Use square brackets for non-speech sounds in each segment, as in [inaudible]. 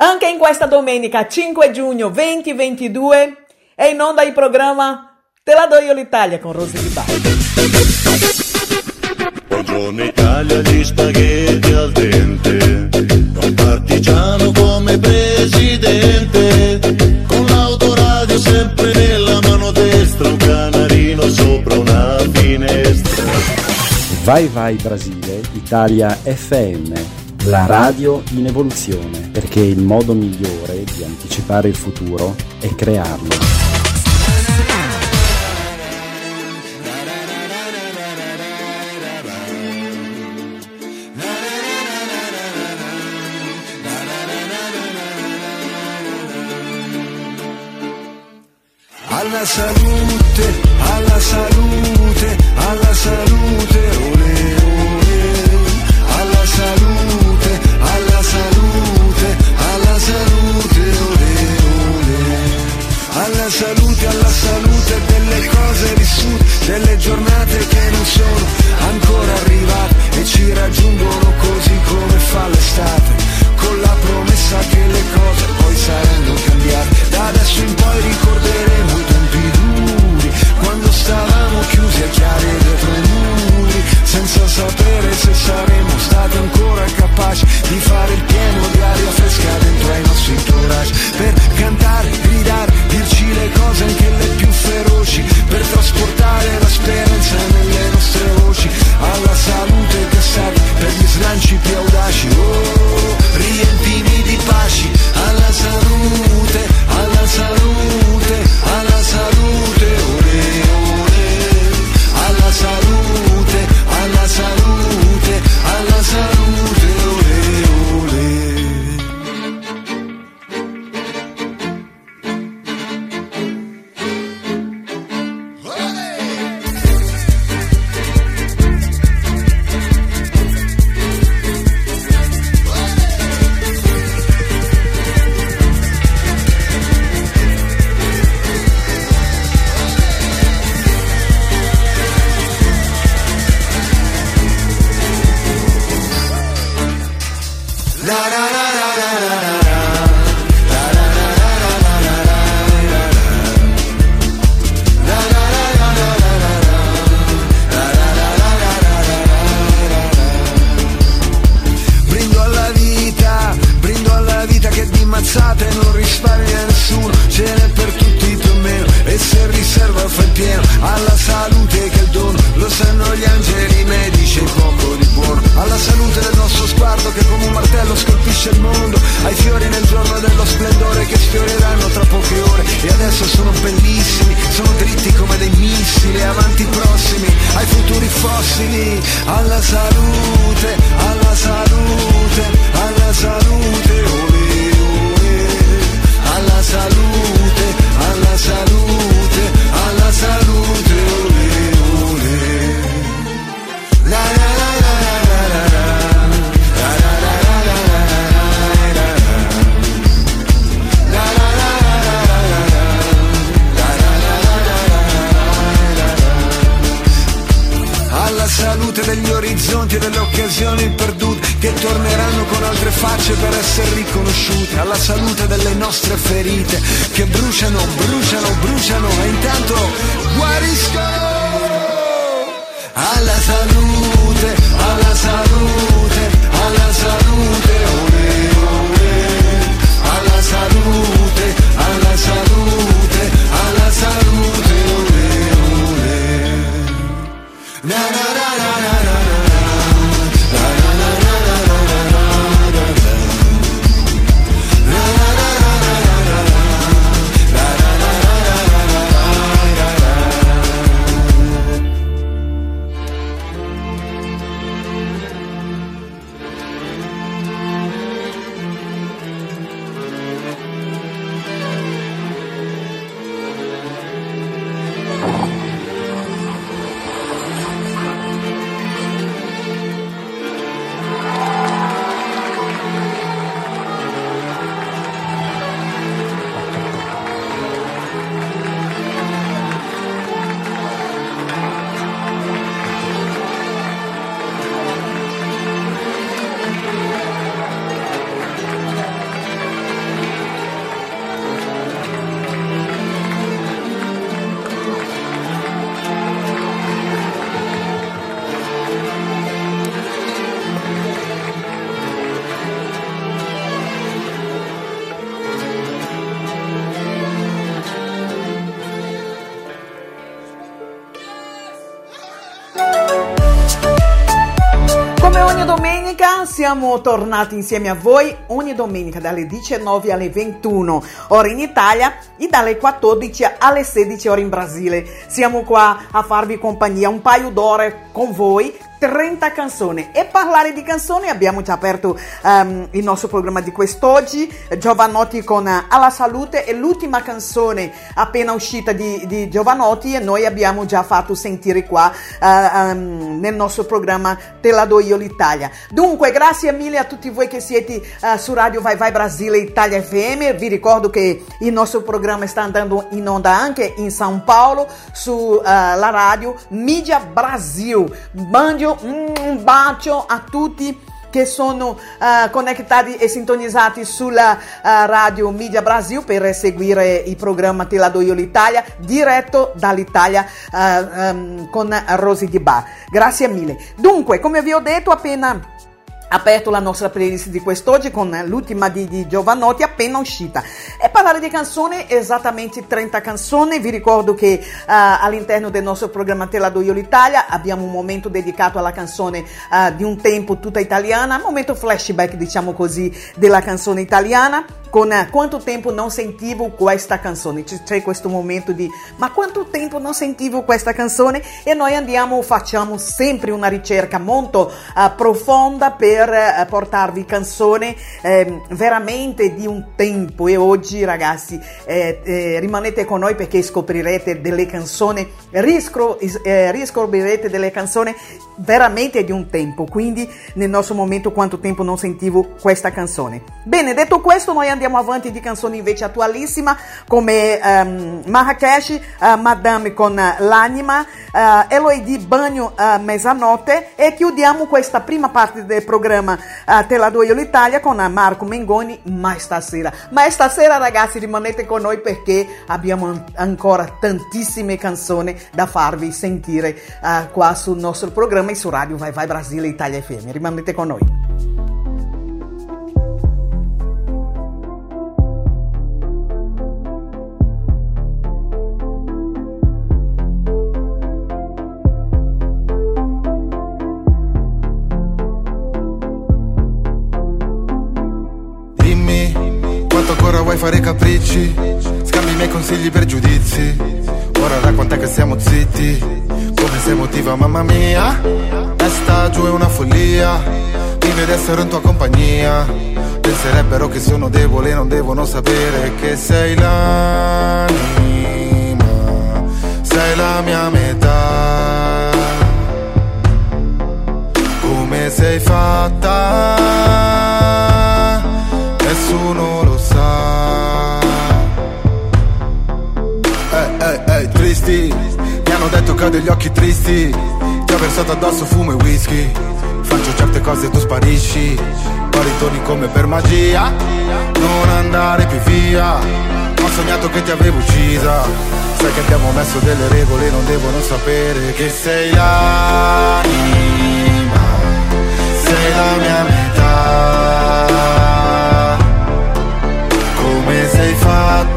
Anche in questa domenica 5 giugno 2022 è in onda il programma Te la do io l'Italia con Rosy Di Bari. Buongiorno Italia, gli spaghetti al dente, un partigiano come presidente, con l'autoradio sempre nella mano destra, un canarino sopra una finestra. Vai vai Brasile, Italia FM la radio in evoluzione, perché il modo migliore di anticipare il futuro è crearlo. Alla salute, alla salute essere riconosciute, alla salute delle nostre ferite che bruciano, bruciano, bruciano e intanto guariscono alla salute, alla salute. Tornati insieme a voi ogni domenica dalle 19 alle 21 ore in Italia e dalle 14 alle 16 ore in Brasile. Siamo qua a farvi compagnia un paio d'ore con voi 30 canzoni. E parlare di canzoni abbiamo già aperto um, il nostro programma di quest'oggi. Giovanotti con uh, Alla Salute è l'ultima canzone appena uscita di, di, Giovanotti e noi abbiamo già fatto sentire qua uh, um, nel nostro programma Te la do io l'Italia. Dunque grazie mille a tutti voi che siete uh, su Radio Vai Vai Brasile Italia FM vi ricordo che il nostro programma sta andando in onda anche in São Paulo sulla radio Media Brasil mande un bacio a tutti che sono uh, connettati e sintonizzati sulla uh, radio Media Brasil per seguire il programma Te la do io l'Italia diretto dall'Italia uh, um, con Rosy Di Bar. Grazie mille. Dunque, come vi ho detto appena aperto la nostra playlist di quest'oggi con l'ultima di, di Giovanotti appena uscita. E parlare di canzoni esattamente 30 canzoni vi ricordo che uh, all'interno del nostro programma Te la do io l'Italia abbiamo un momento dedicato alla canzone uh, di un tempo tutta italiana momento flashback diciamo così della canzone italiana. Con uh, quanto tempo non sentivo questa canzone. C'è questo momento di ma quanto tempo non sentivo questa canzone? E noi andiamo facciamo sempre una ricerca molto profonda per per eh, portarvi canzoni eh, veramente di un tempo. E oggi ragazzi eh, eh, rimanete con noi perché scoprirete delle canzoni, riscro, eh, riscoprirete delle canzoni veramente di un tempo, quindi nel nostro momento quanto tempo non sentivo questa canzone. Bene, detto questo noi andiamo avanti di canzoni invece attualissima come um, Marrakesh, uh, Madame con l'anima, uh, Eloidi Bagno uh, Mezzanotte. E chiudiamo questa prima parte del programma programma uh, Te la do io l'Italia con Marco Mengoni, ma stasera. Ma stasera ragazzi rimanete con noi perché abbiamo ancora tantissime canzoni da farvi sentire uh, qua sul nostro programma e su Radio Vai Vai Brasile Italia FM. Rimanete con noi. Fare capricci Scambi i miei consigli per giudizi. Ora da quant'è che siamo zitti? Come sei motiva mamma mia? Testa giù è una follia Vive di essere in tua compagnia. Penserebbero che sono debole non devono sapere Che sei l'anima Sei la mia metà. Come sei fatta hanno detto che ho degli occhi tristi Ti ho versato addosso fumo e whisky. Faccio certe cose e tu sparisci Poi ritorni come per magia. Non andare più via Ho sognato che ti avevo uccisa. Sai che abbiamo messo delle regole Non devono sapere che sei l'anima Sei la mia metà. Come sei fatta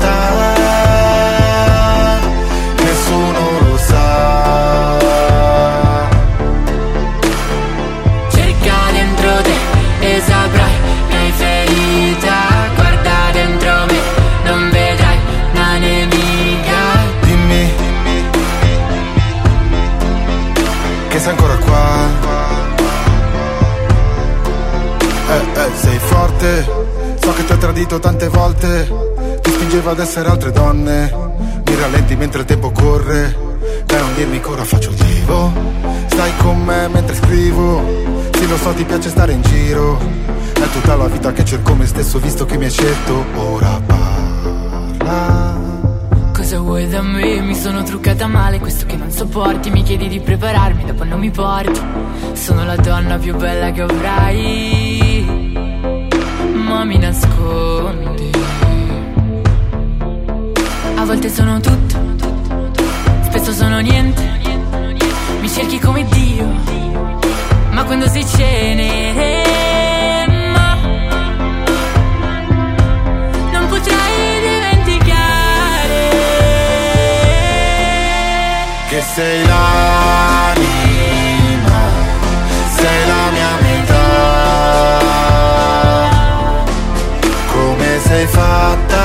tradito tante volte Ti spingeva ad essere altre donne. Mi rallenti mentre il tempo corre Dai non dirmi che ora faccio il divo Stai con me mentre scrivo Sì lo so ti piace stare in giro. È tutta la vita che cerco me stesso Visto che mi hai scelto. Ora parla. Cosa vuoi da me? Mi sono truccata male, questo che non sopporti. Mi chiedi di prepararmi, dopo non mi porti. Sono la donna più bella che avrai Ma mi nascondi. A volte sono tutto Spesso sono niente. Mi cerchi come Dio Ma quando sei cenere che sei l'anima, sei la mia metà. Sei fatta,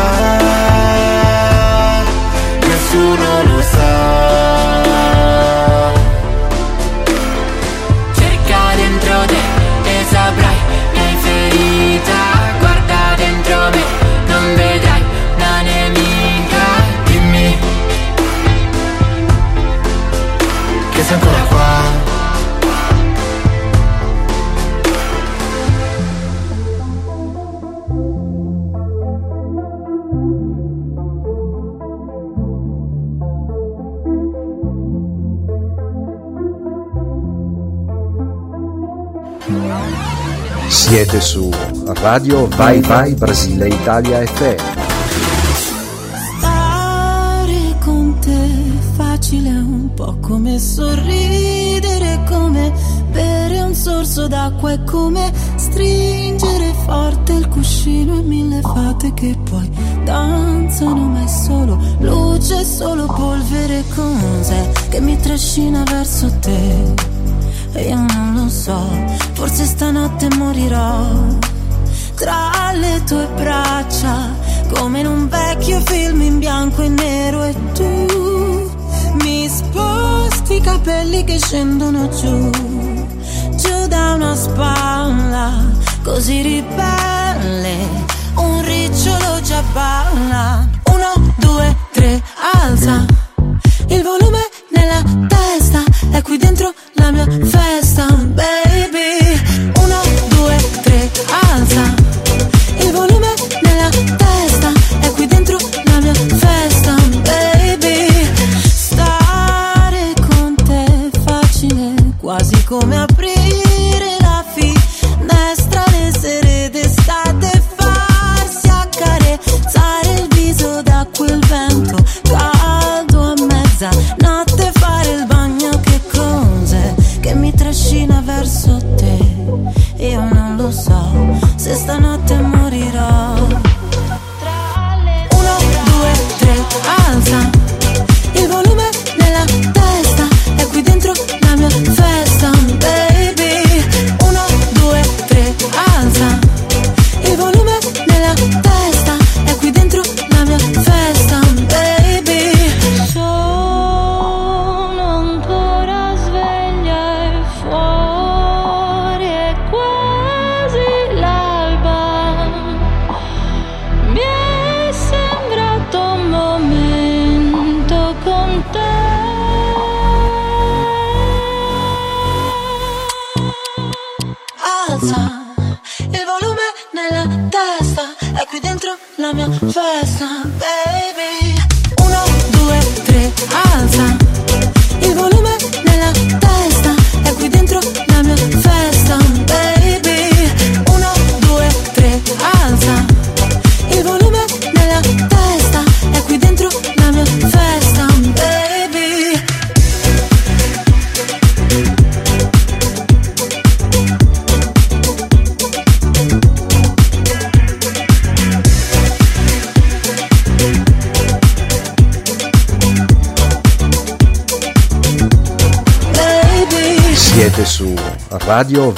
nessuno lo sa. Siete su Radio Vai Vai Brasile Italia FM. Stare con te facile è un po' come sorridere, come bere un sorso d'acqua, è come stringere forte il cuscino e mille fate che poi danzano, ma è solo luce, solo polvere, cos'è che mi trascina verso te? E io non lo so, forse stanotte morirò tra le tue braccia, come in un vecchio film in bianco e nero e tu mi sposti i capelli che scendono giù, giù da una spalla, così ribelle, un ricciolo già balla. Uno, due, tre, alza dentro la mia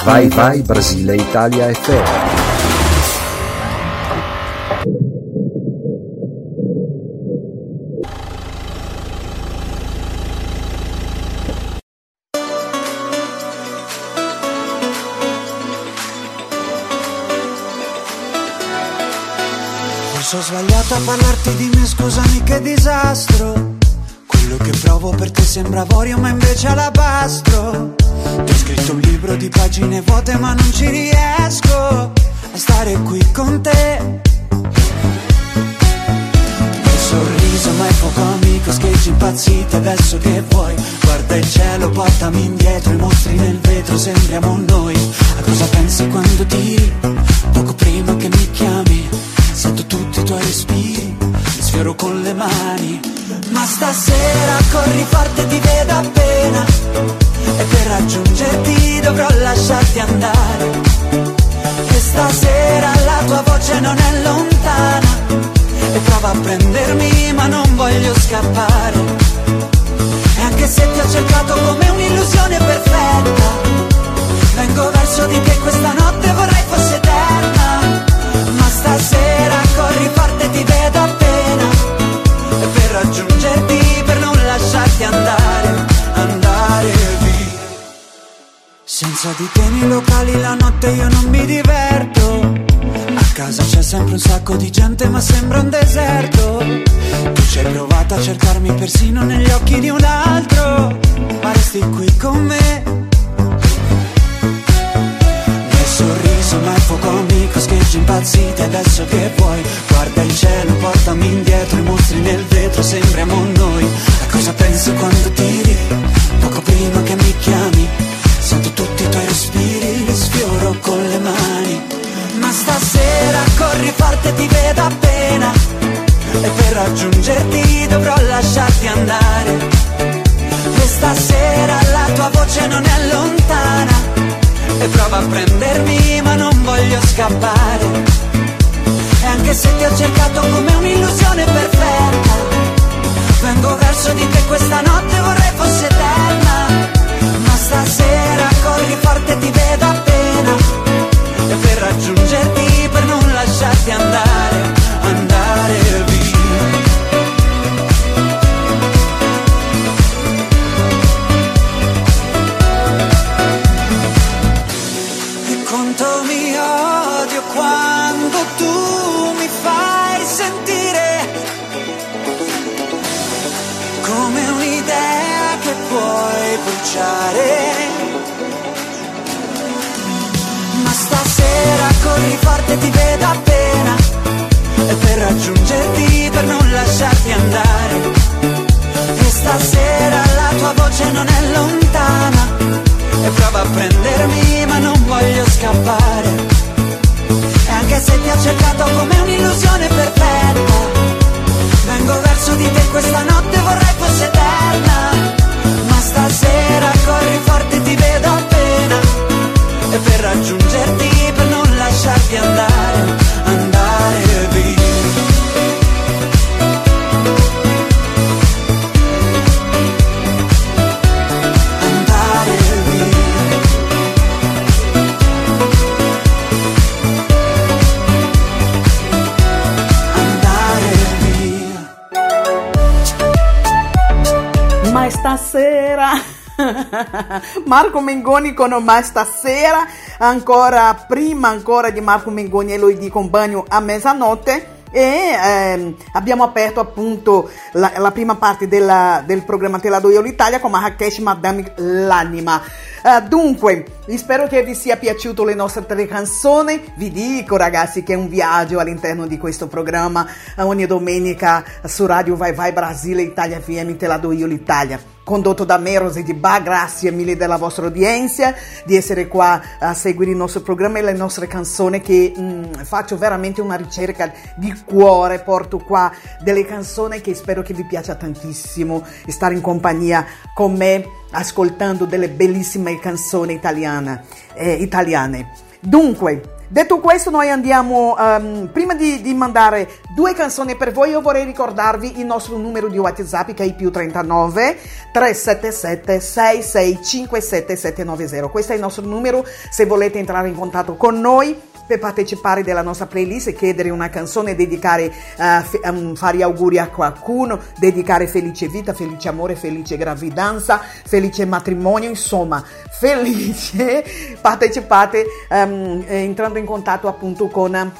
Vai Vai Brasile Italia. Forse ho sbagliato a parlarti di me, scusami che disastro. Quello che provo per te sembra avorio, ma invece alabastro. Ti ho scritto un libro di pagine vuote, ma non ci riesco a stare qui con te. Il sorriso, ma è poco amico, scheggi impazzite, adesso che vuoi? Guarda il cielo, portami indietro, i mostri nel vetro, sembriamo noi. A cosa pensi quando tiri? Poco prima che mi chiami, sento tutti i tuoi respiri, sfioro con le mani. Ma stasera corri forte, ti vedo appena, andare. Che stasera la tua voce non è lontana. E prova a prendermi, ma non voglio scappare. E anche se ti ho cercato come un'illusione perfetta, vengo verso di te questa notte vorrei fosse eterna. Ma stasera corri forte, ti vedo appena. E per raggiungerti nei locali la notte io non mi diverto. A casa c'è sempre un sacco di gente ma sembra un deserto. Tu ci hai provato a cercarmi persino negli occhi di un altro, ma resti qui con me. Nel sorriso ma il fuoco amico scheggi impazziti adesso che vuoi Guarda il cielo, portami indietro, i mostri nel vetro, sembriamo noi A cosa pensi quando tiri? Poco prima che mi chiami Sento tutti i tuoi respiri, li sfioro con le mani. Ma stasera corri forte, ti vedo appena. E per raggiungerti dovrò lasciarti andare. E stasera la tua voce non è lontana. E prova a prendermi ma non voglio scappare. E anche se ti ho cercato come un'illusione perfetta Vengo verso di te questa notte vorrei fosse eterna stasera corri forte ti vedo appena. E per raggiungerti per non lasciarti andare puoi bruciare. Ma stasera corri forte ti vedo appena e per raggiungerti per non lasciarti andare. E stasera la tua voce non è lontana e prova a prendermi ma non voglio scappare E anche se ti ho cercato come un'illusione perfetta Vengo verso di te questa notte vorrei fosse eterna [laughs] Marco Mengoni con Ma stasera? ancora prima ancora di Marco Mengoni e lo dico un bagno a mezzanotte e ehm, abbiamo aperto appunto la, la prima parte della- del programma Te la do io l'Italia con Marrakesh Madame l'anima Eh, dunque spero che vi sia piaciuto le nostre tre canzoni. Vi dico ragazzi che è un viaggio all'interno di questo programma eh, ogni domenica su Radio Vai Vai Brasile Italia FM Te la do io l'Italia. Condotto da me Rosy Di Ba, grazie mille della vostra udienza, di essere qua a seguire il nostro programma e le nostre canzoni che mm, faccio veramente una ricerca di cuore, porto qua delle canzoni che spero che vi piaccia tantissimo. Stare in compagnia con me ascoltando delle bellissime canzoni italiane. eh, italiane. Dunque, Detto questo, noi andiamo, ehm, prima di, di mandare due canzoni per voi, io vorrei ricordarvi il nostro numero di WhatsApp che è il più 39 377 6657 790. Questo è il nostro numero se volete entrare in contatto con noi per partecipare della nostra playlist chiedere una canzone, dedicare, eh, fe- um, fare auguri a qualcuno, dedicare felice vita, felice amore, felice gravidanza, felice matrimonio, insomma, [laughs] felice. Partecipate eh, entrando in contatto appunto con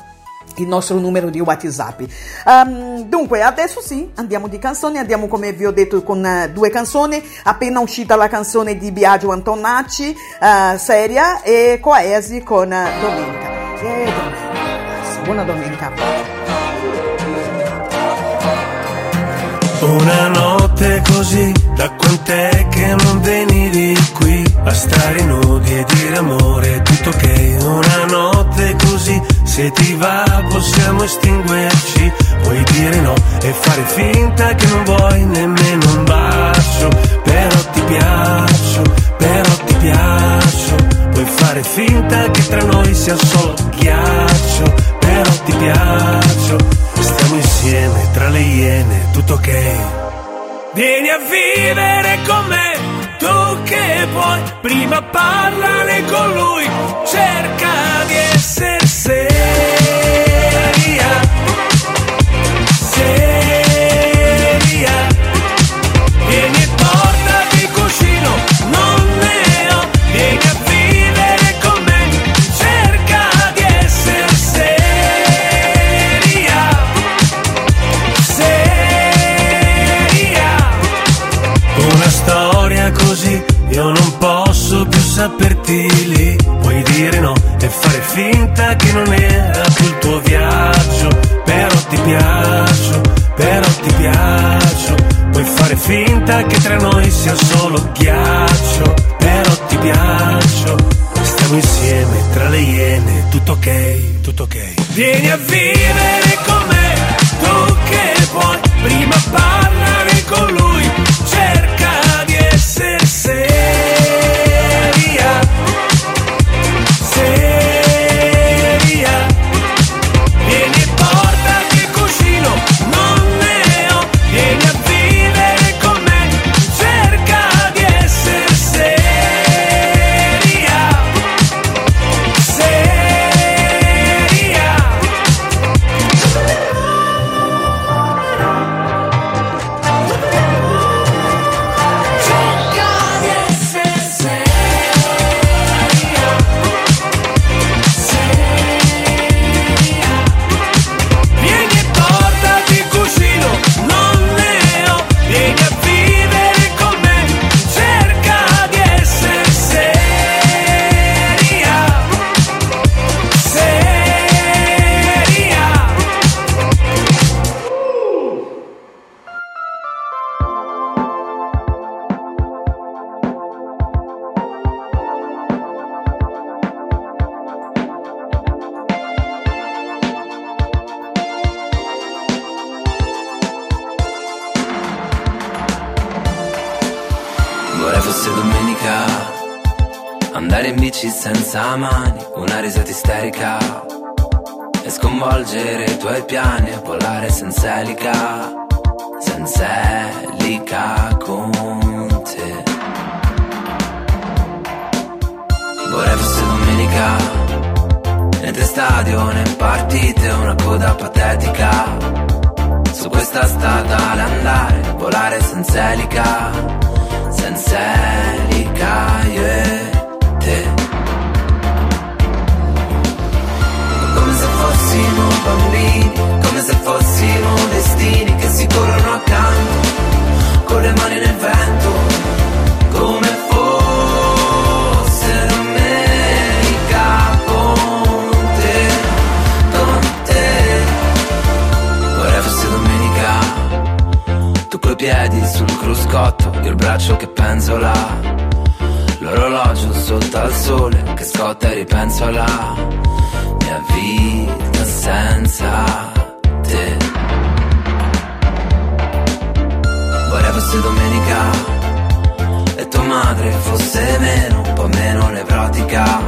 il nostro numero di WhatsApp. Ehm, dunque, adesso sì, andiamo di canzoni, andiamo come vi ho detto con eh, due canzoni, appena uscita la canzone di Biagio Antonacci, eh, Seria, e Coesi con eh, Domenica. E domenica, buona domenica. Una notte così, da quant'è che non venivi qui a stare nudi e dire amore tutto ok. Una notte così, se ti va possiamo estinguerci, puoi dire no e fare finta che non vuoi nemmeno un bacio, però ti piaccio, però ti piaccio, puoi fare finta che tra noi sia solo ghiaccio, però ti piaccio. Stiamo insieme tra le iene, tutto ok. Vieni a vivere con me, tu che puoi, prima parlane con lui, cerca di essere seria. Metti lì, puoi dire no e fare finta che non era il tuo viaggio, però ti piaccio, però ti piaccio, puoi fare finta che tra noi sia solo ghiaccio, però ti piaccio, stiamo insieme tra le iene, tutto ok, tutto ok. Vieni a vivere con me, tu che puoi, prima parlare con lui, fosse domenica Andare in bici senza mani Una risata isterica E sconvolgere i tuoi piani E volare senza elica Senza elica con te. Vorrei fosse domenica Niente stadio né partite Una coda patetica. Su questa strada all'andare Volare senza elica senza elica io e te come se fossimo bambini come se fossimo destini che si corrono accanto con le mani nel vento come fosse domenica con te con te vorrei fosse domenica tu coi piedi sul cruscotto, il braccio che penzola L'orologio sotto al sole che scotta e ripenso alla mia vita senza te. Vorrei fosse domenica e tua madre fosse meno, un po' meno nevrotica.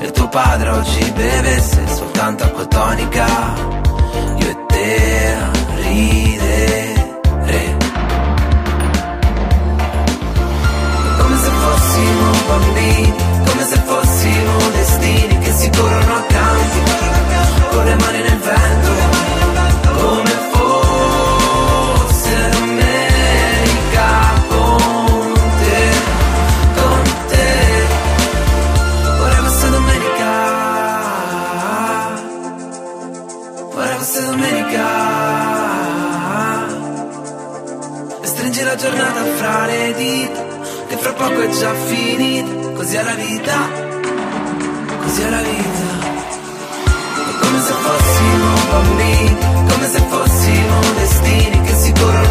E tuo padre oggi bevesse soltanto acqua tonica. Io e te ridere bambini, come se fossimo destini che si corrono accanto, con le mani nel vento, poco è già finita. Così è la vita. Così è la vita. È come se fossimo bambini Come se fossimo destini Che si corrono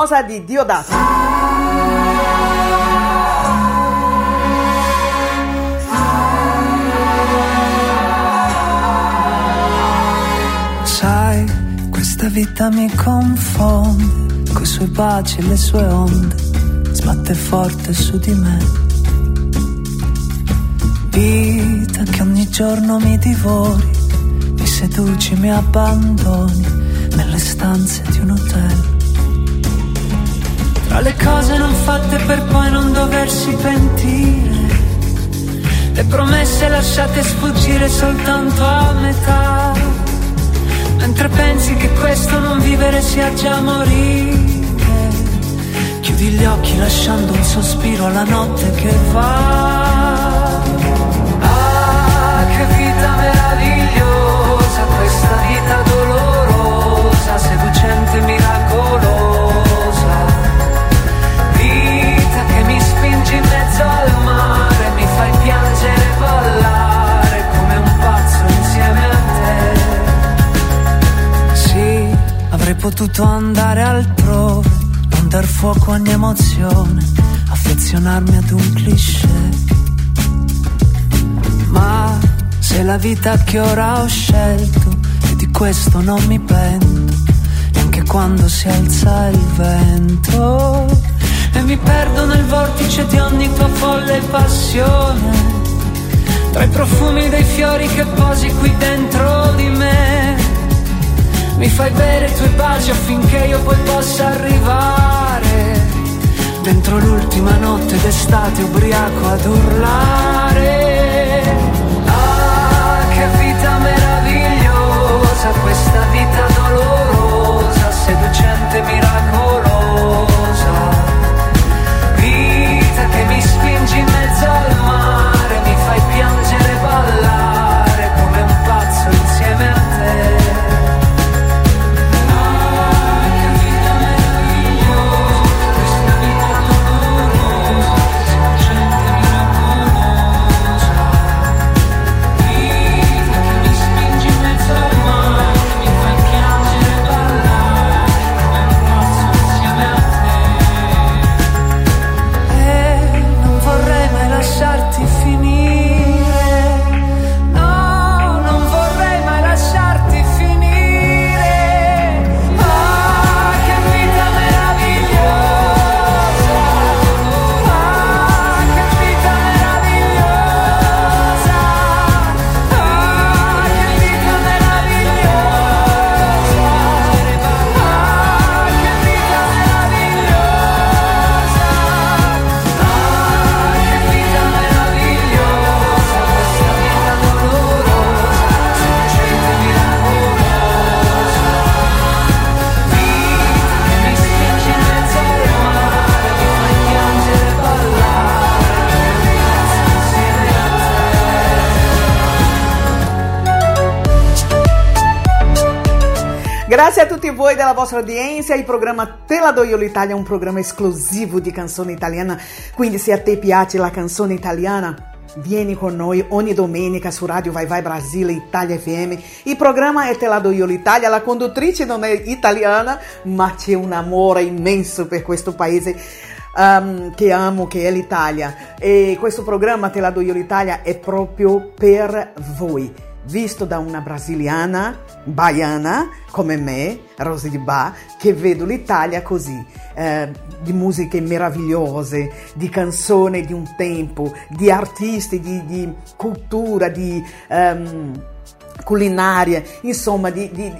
meravigliosa di Diodato. Sai, questa vita mi confonde, coi suoi baci e le sue onde. sbatte forte su di me. Vita che ogni giorno mi divori, mi seduci, mi abbandoni nelle stanze di un hotel. Tra le cose non fatte per poi non doversi pentire, le promesse lasciate sfuggire soltanto a metà. Mentre pensi che questo non vivere sia già morire Chiudi gli occhi lasciando un sospiro alla notte che va. Potuto andare altrove dar fuoco a ogni emozione, affezionarmi ad un cliché. Ma se la vita che ora ho scelto e di questo non mi pento, neanche quando si alza il vento. E mi perdo nel vortice di ogni tua folle passione, tra i profumi dei fiori che posi qui dentro di me mi fai bere i tuoi baci affinché io poi possa arrivare. Dentro l'ultima notte d'estate ubriaco ad urlare. Ah, che vita meravigliosa, questa vita dolorosa, seducente, miracolosa. Vita che mi spingi in mezzo al mare, Grazie a tutti voi della vostra audiência. Il programma Te la do io l'Italia è un programma esclusivo di canzone italiana. Quindi se a te piace la canzone italiana, vieni con noi ogni domenica su Radio Vai Vai Brasile Italia FM. Il programma è Te la do io l'Italia. La conduttrice non è italiana, ma c'è un amore immenso per questo paese. Um, che amo, che è l'Italia. E questo programma Te la do io l'Italia è proprio per voi visto da una brasiliana, baiana come me, Rosy di Ba, che vedo l'Italia così, eh, di musiche meravigliose, di canzoni di un tempo, di artisti, di, di cultura, di um, culinaria, insomma, di, di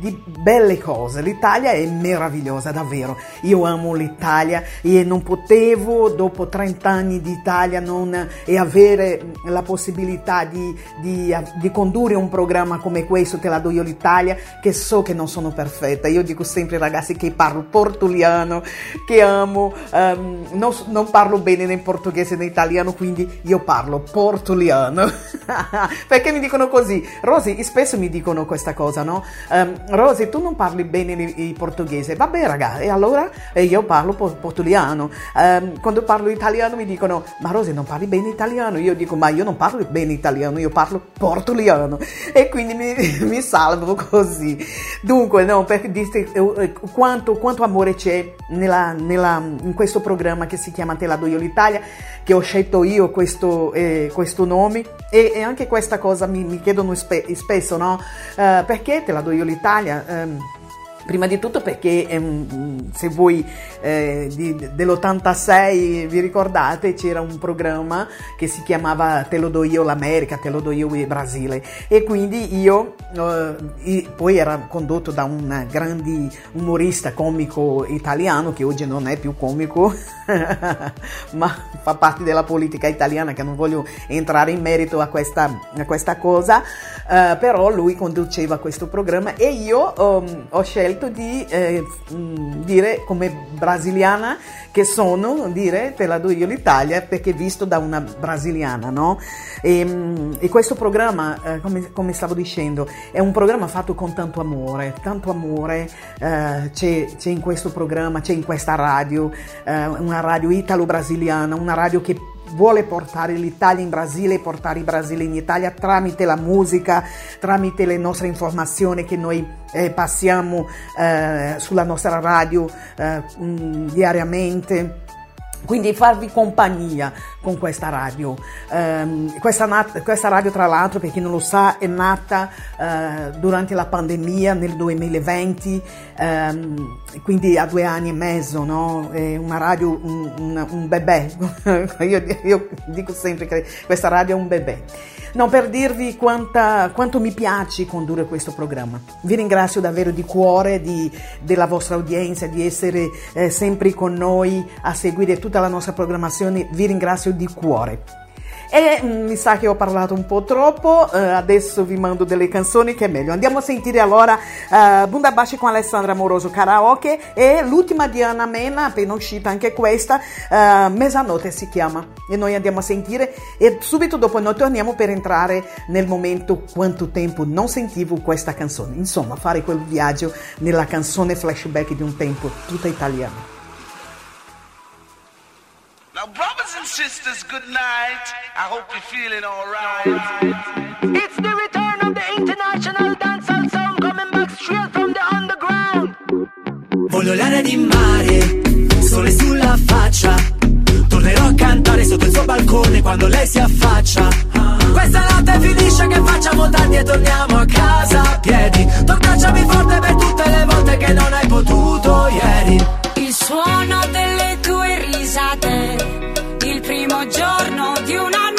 di belle cose. L'Italia è meravigliosa, davvero. Io amo l'Italia e non potevo, dopo 30 anni di Italia, non, e avere la possibilità di, di, di, condurre un programma come questo, Te la do io l'Italia, che so che non sono perfetta. Io dico sempre ai ragazzi che parlo portuliano, che amo, um, non, non, parlo bene né portoghese né italiano, quindi io parlo portuliano. [laughs] Perché mi dicono così? Rosy, spesso mi dicono questa cosa, no? Um, Rosy, tu non parli bene il portoghese. Vabbè, ragazzi, e allora io parlo portuliano. Um, quando parlo italiano mi dicono, ma Rosy, non parli bene italiano? Io dico, ma io non parlo bene italiano, io parlo portuliano. E quindi mi, [laughs] mi salvo così. Dunque, no, per dirti eh, eh, quanto, quanto amore c'è nella, nella, in questo programma che si chiama Te la do io l'Italia, che ho scelto io questo, eh, questo nome. E, e, anche questa cosa mi, mi chiedono spe, spesso, no? Uh, perché te la do io l'Italia? Um, Prima di tutto perché ehm, se voi eh, di, dell'86 vi ricordate c'era un programma che si chiamava Te lo do io l'America, te lo do io il Brasile. E quindi io eh, poi era condotto da un grande umorista comico italiano che oggi non è più comico [laughs] ma fa parte della politica italiana che non voglio entrare in merito a questa, a questa cosa. Eh, però lui conduceva questo programma e io um, ho scelto di eh, dire come brasiliana che sono, dire te la do io l'Italia perché visto da una brasiliana, no? E, e questo programma, eh, come, come, stavo dicendo, è un programma fatto con tanto amore, tanto amore eh, c'è, c'è, in questo programma, c'è in questa radio, eh, una radio italo-brasiliana, una radio che vuole portare l'Italia in Brasile portare il Brasile in Italia tramite la musica, tramite le nostre informazioni che noi eh, passiamo eh, sulla nostra radio eh, diariamente. Quindi farvi compagnia con questa radio. Um, questa, nat- questa, radio, tra l'altro, per chi non lo sa, è nata uh, durante la pandemia nel 2020, um, ehm, quindi a due anni e mezzo, no? È una radio, un, un, un bebè. [laughs] io, io, dico sempre che questa radio è un bebè. No, per dirvi quanta, quanto mi piace condurre questo programma. Vi ringrazio davvero di cuore di, della vostra udienza, di essere eh, sempre con noi a seguire tutta la nostra programmazione. Vi ringrazio di cuore. E mm, mi sa che ho parlato un po' troppo, uh, adesso vi mando delle canzoni che è meglio. Andiamo a sentire allora uh, Bunda Baci con Alessandra Moroso Karaoke e l'ultima di Anna Mena, appena uscita anche questa, uh, Mesanotte si chiama. E noi andiamo a sentire e subito dopo noi torniamo per entrare nel momento quanto tempo non sentivo questa canzone. Insomma, fare quel viaggio nella canzone flashback di un tempo tutta italiana. Now, and sisters, good night. I hope you're feeling alright. It's the return of the international dancehall sound coming back straight from the underground. Voglio l'aria di mare, sole sulla faccia. Tornerò a cantare sotto il suo balcone quando lei si affaccia. Questa notte finisce che facciamo tardi e torniamo a casa a piedi. Tornacciami forte per tutte le volte che non hai potuto ieri. Il suono delle tue risate primo giorno di una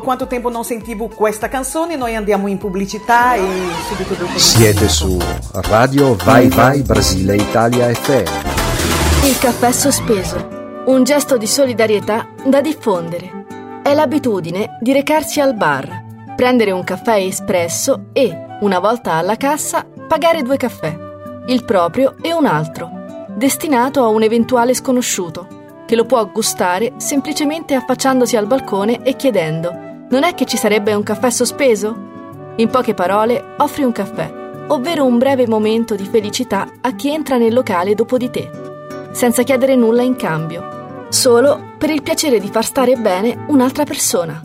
Quanto tempo non sentivo questa canzone, noi andiamo in pubblicità e subito dopo... Siete su Radio Vai Vai Brasile Italia FM. Il caffè sospeso, un gesto di solidarietà da diffondere. È l'abitudine di recarsi al bar, prendere un caffè espresso e, una volta alla cassa, pagare due caffè, il proprio e un altro, destinato a un eventuale sconosciuto che lo può gustare semplicemente affacciandosi al balcone e chiedendo non è che ci sarebbe un caffè sospeso? In poche parole, offri un caffè, ovvero un breve momento di felicità a chi entra nel locale dopo di te, senza chiedere nulla in cambio, solo per il piacere di far stare bene un'altra persona.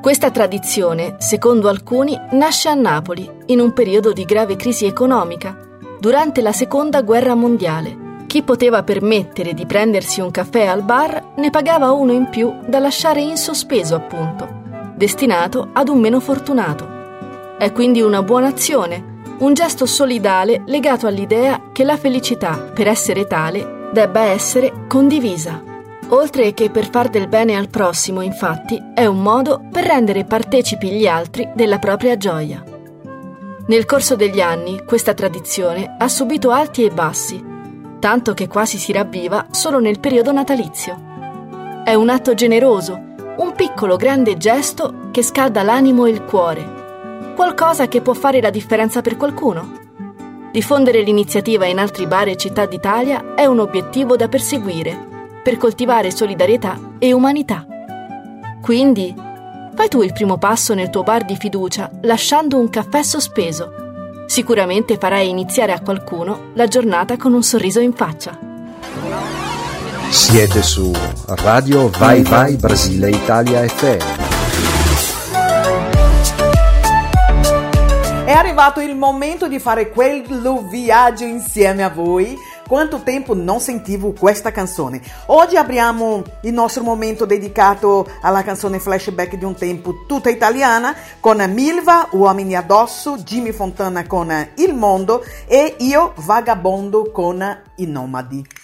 Questa tradizione, secondo alcuni, nasce a Napoli in un periodo di grave crisi economica, durante la Seconda Guerra Mondiale chi poteva permettere di prendersi un caffè al bar ne pagava uno in più da lasciare in sospeso, appunto, destinato ad un meno fortunato. È quindi una buona azione, un gesto solidale legato all'idea che la felicità, per essere tale, debba essere condivisa. Oltre che per far del bene al prossimo, infatti, è un modo per rendere partecipi gli altri della propria gioia. Nel corso degli anni questa tradizione ha subito alti e bassi, tanto che quasi si ravviva solo nel periodo natalizio. È un atto generoso, un piccolo grande gesto che scalda l'animo e il cuore, qualcosa che può fare la differenza per qualcuno. Diffondere l'iniziativa in altri bar e città d'Italia è un obiettivo da perseguire per coltivare solidarietà e umanità. Quindi, fai tu il primo passo nel tuo bar di fiducia lasciando un caffè sospeso Sicuramente farai iniziare a qualcuno la giornata con un sorriso in faccia. Siete su Radio Vai Vai Brasile Italia FM. È arrivato il momento di fare quello viaggio insieme a voi quanto tempo non sentivo questa canzone. Oggi apriamo il nostro momento dedicato alla canzone flashback di un tempo tutta italiana con Milva, Uomini addosso, Jimmy Fontana con Il Mondo e io Vagabondo con I Nomadi.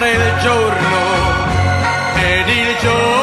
Sempre il giorno ed il giorno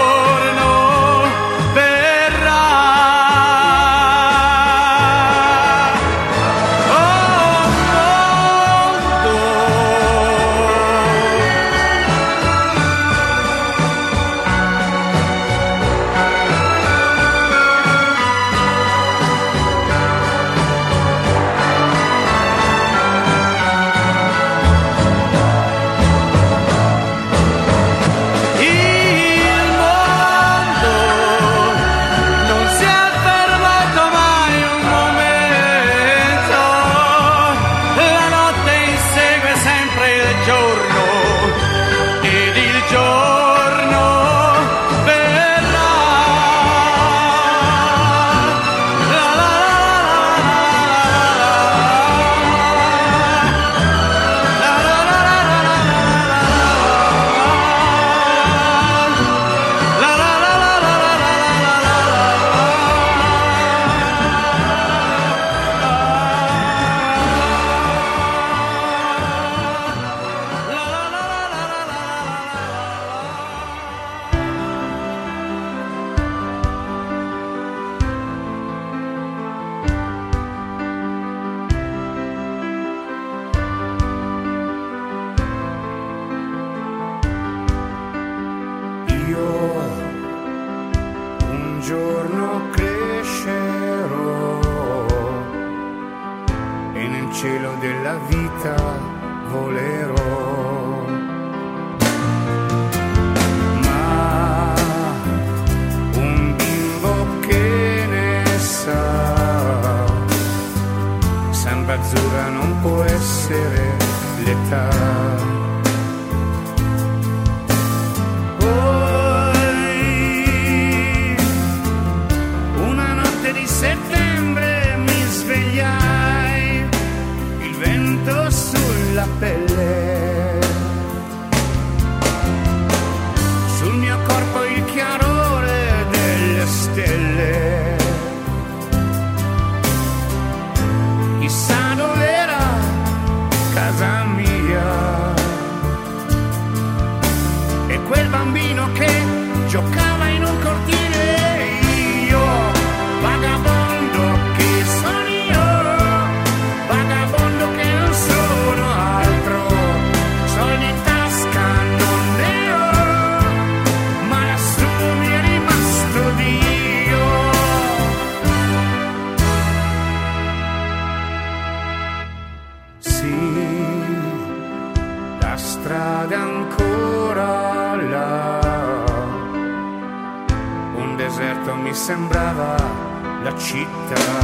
giocava in un cortile la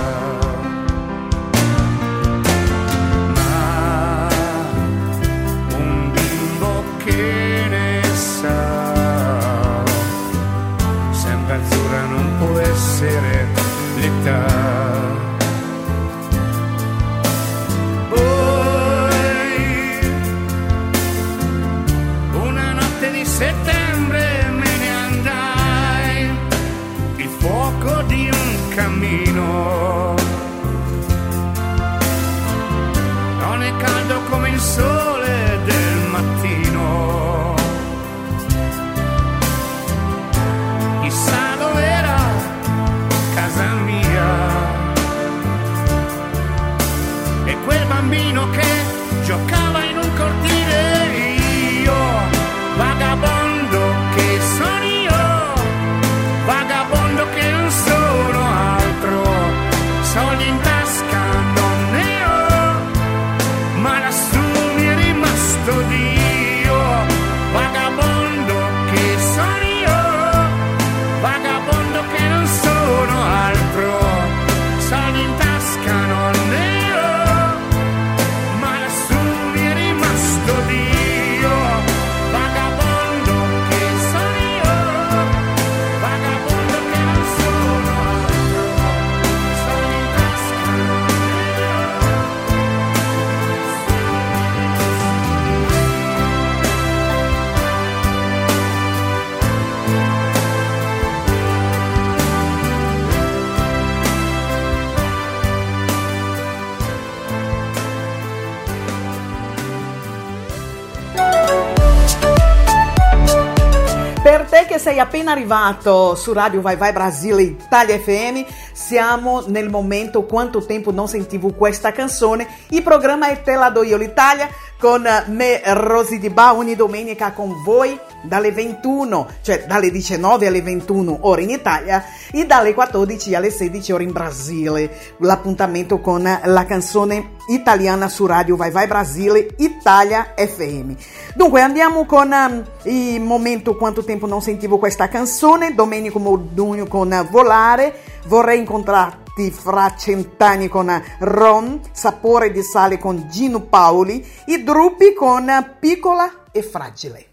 sei appena arrivato su Radio Vai Vai Brasile Italia FM, siamo nel momento quanto tempo non sentivo questa canzone. Il programma è Te la do io l'Italia con me Rosy Di Ba ogni domenica con voi dalle 21, cioè dalle 19 alle 21 ore in Italia e dalle 14 alle 16 ore in Brasile. L'appuntamento con la canzone italiana su Radio Vai Vai Brasile Italia FM. Dunque andiamo con um, il momento quanto tempo non sentivo questa canzone, Domenico Modugno con Volare, vorrei incontrarti fra cent'anni con Ron, Sapore di sale con Gino Paoli, i Druppi con Piccola e Fragile.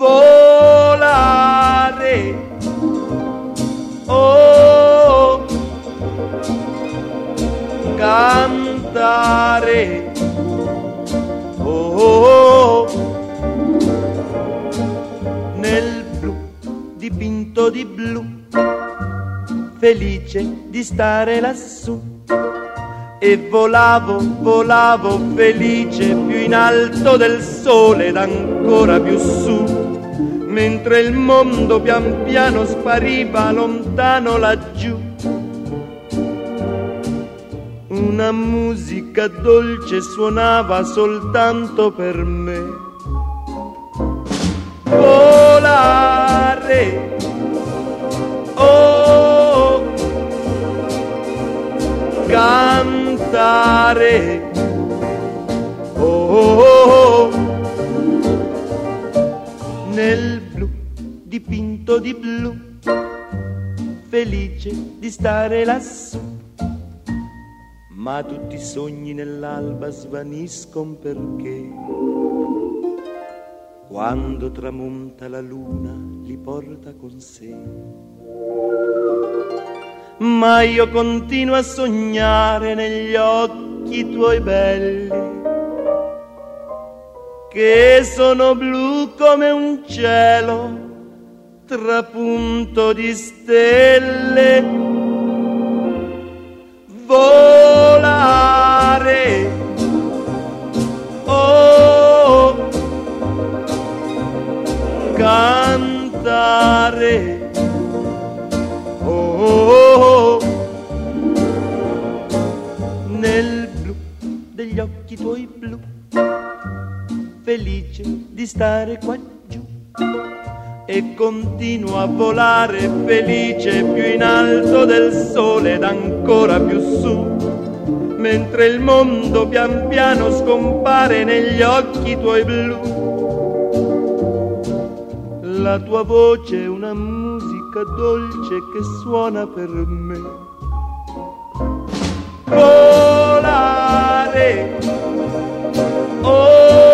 volare. Oh, cantare. Oh, nel blu dipinto di blu, felice di stare lassù. E volavo, volavo felice più in alto del sole ed ancora più su mentre il mondo pian piano spariva lontano laggiù. Una musica dolce suonava soltanto per me. Volare, oh, cantare, oh, oh, oh nel dipinto di blu, felice di stare lassù. Ma tutti i sogni nell'alba svaniscono perché quando tramonta la luna li porta con sé. Ma io continuo a sognare negli occhi tuoi belli che sono blu come un cielo trapunto di stelle, volare. Oh, cantare. Oh, nel blu degli occhi tuoi blu, felice di stare qua giù e continuo a volare felice più in alto del sole ed ancora più su, mentre il mondo pian piano scompare negli occhi tuoi blu. La tua voce è una musica dolce che suona per me. Volare, oh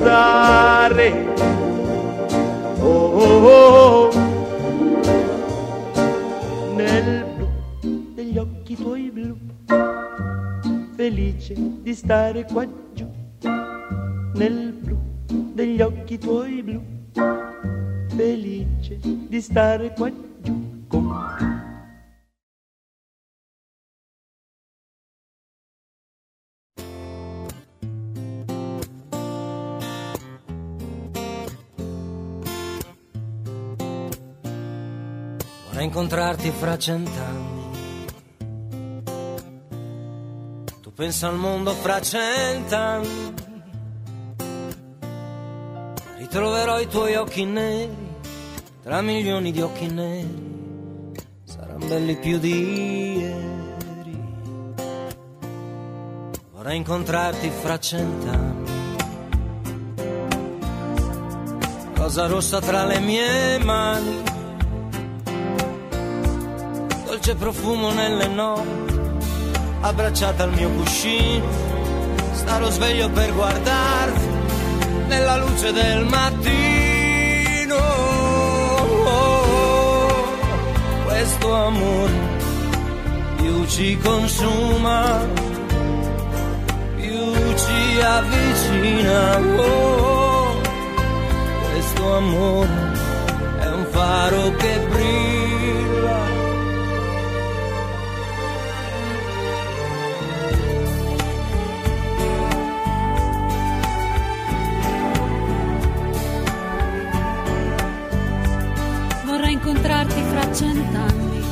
cantare. Oh, oh, oh, nel blu degli occhi tuoi blu, felice di stare qua giù. Nel blu degli occhi tuoi blu, felice di stare qua giù con Vorrei incontrarti fra cent'anni. Tu pensa al mondo fra cent'anni. Ritroverò i tuoi occhi neri tra milioni di occhi neri. Saranno belli più di ieri. Vorrei incontrarti fra cent'anni. Rosa rossa tra le mie mani dolce profumo nelle notti, abbracciata al mio cuscino, starò sveglio per guardarti nella luce del mattino. Questo amore più ci consuma, più ci avvicina. Questo amore è un faro che brilla. Cent'anni.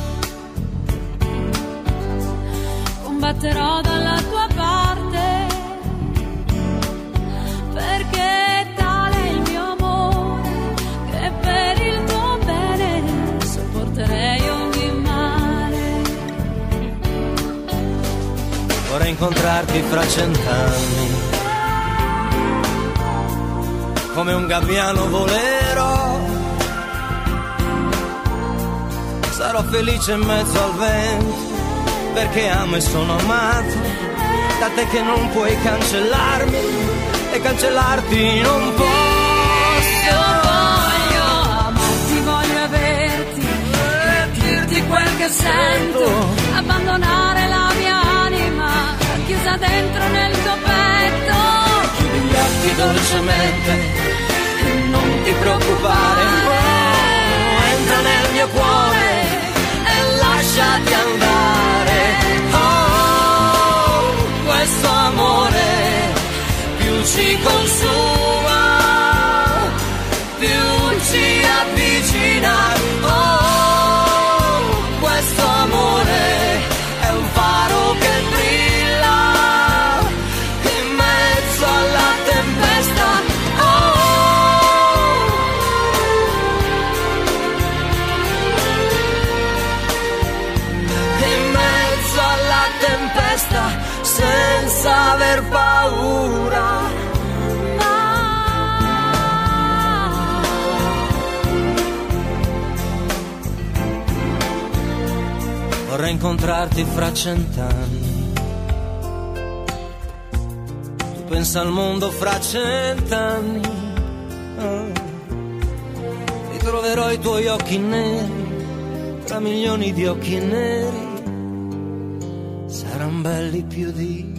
Combatterò dalla tua parte. Perché è tale il mio amore che per il tuo bene sopporterei ogni male. Vorrei incontrarti fra cent'anni. Come un gabbiano volerò. Sarò felice in mezzo al vento. Perché amo e sono amato. Da te che non puoi cancellarmi. E cancellarti non posso. Voglio amarti, voglio averti e dirti quel che sento. Abbandonare la mia anima chiusa dentro nel tuo petto. Chiudi gli occhi dolcemente. e Non ti preoccupare. Entra nel mio cuore lasciati andare. Oh, questo amore più ci consuma, più ci avvicina. Oh, incontrarti fra cent'anni. Tu pensa al mondo fra cent'anni. Ah. Ritroverò i tuoi occhi neri tra milioni di occhi neri. Saranno belli più di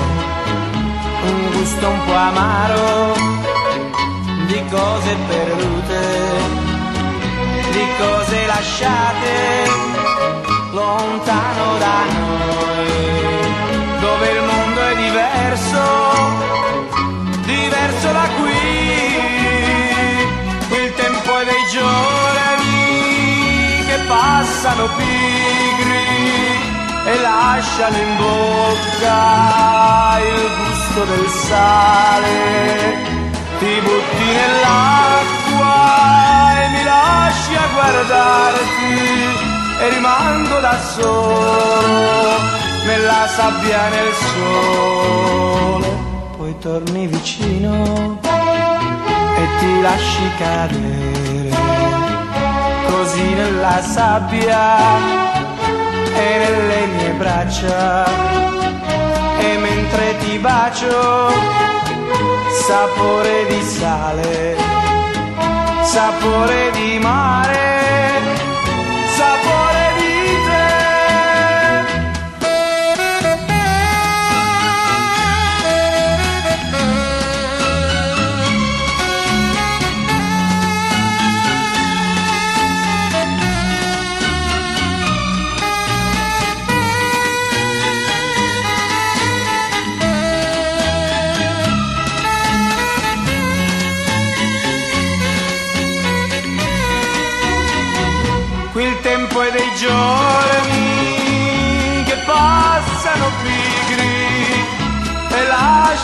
gusto un po' amaro di cose perdute, di cose lasciate lontano da noi, dove il mondo è diverso, diverso da qui, il tempo è dei giorni che passano pigri e lasciano in bocca il gusto del sale. Ti butti nell'acqua e mi lasci a guardarti e rimango da solo nella sabbia nel sole. Poi torni vicino e ti lasci cadere così nella sabbia e nelle mie braccia ti bacio sapore di sale sapore di mare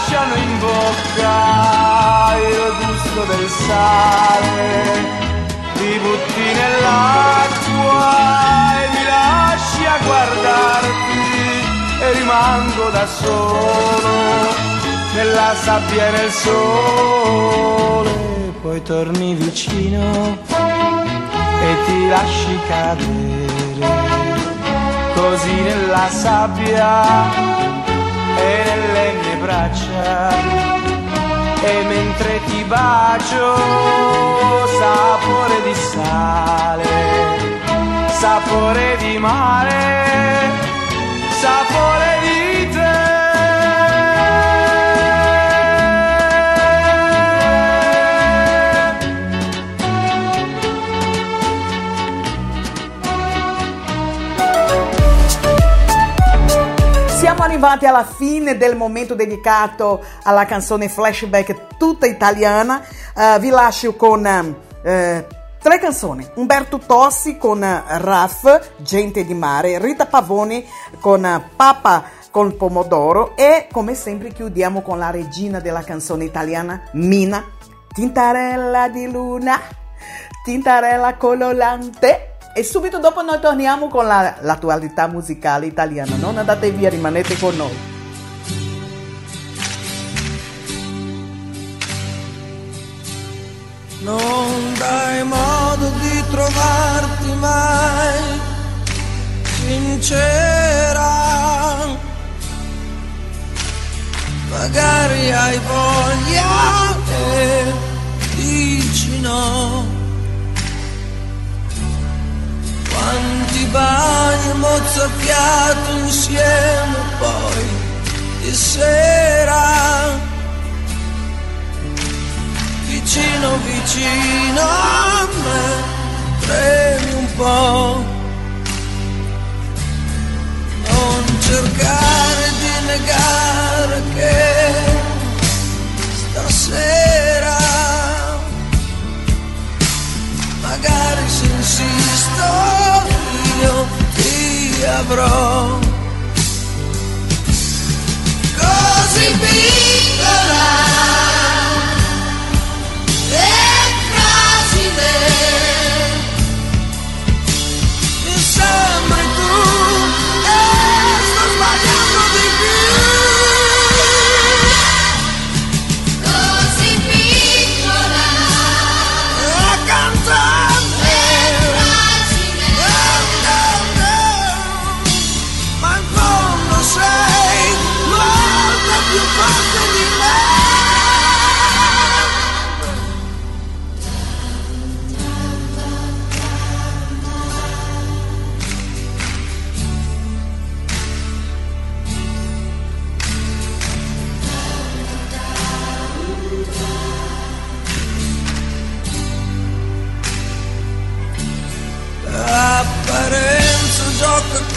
lasciano in bocca il gusto del sale. Ti butti nell'acqua e mi lasci a guardarti e rimango da solo nella sabbia e nel sole. Poi torni vicino e ti lasci cadere così nella sabbia e nelle mie braccia. E mentre ti bacio sapore di sale sapore di mare sapore di Siamo arrivati alla fine del momento dedicato alla canzone flashback tutta italiana. Eh, vi lascio con eh, tre canzoni: Umberto Tossi con Raff, Gente di Mare, Rita Pavoni con Papa con Pomodoro e come sempre chiudiamo con la regina della canzone italiana, Mina, Tintarella di Luna, Tintarella colorante. E subito dopo noi torniamo con la- l'attualità musicale italiana. Non andate via, rimanete con noi. Non dai modo di trovarti mai sincera. Magari hai voglia e dici no. Quanti bagni mozzafiato insieme poi di sera. Vicino vicino a me premi un po' non cercare di negare che stasera magari se insisto ti avrò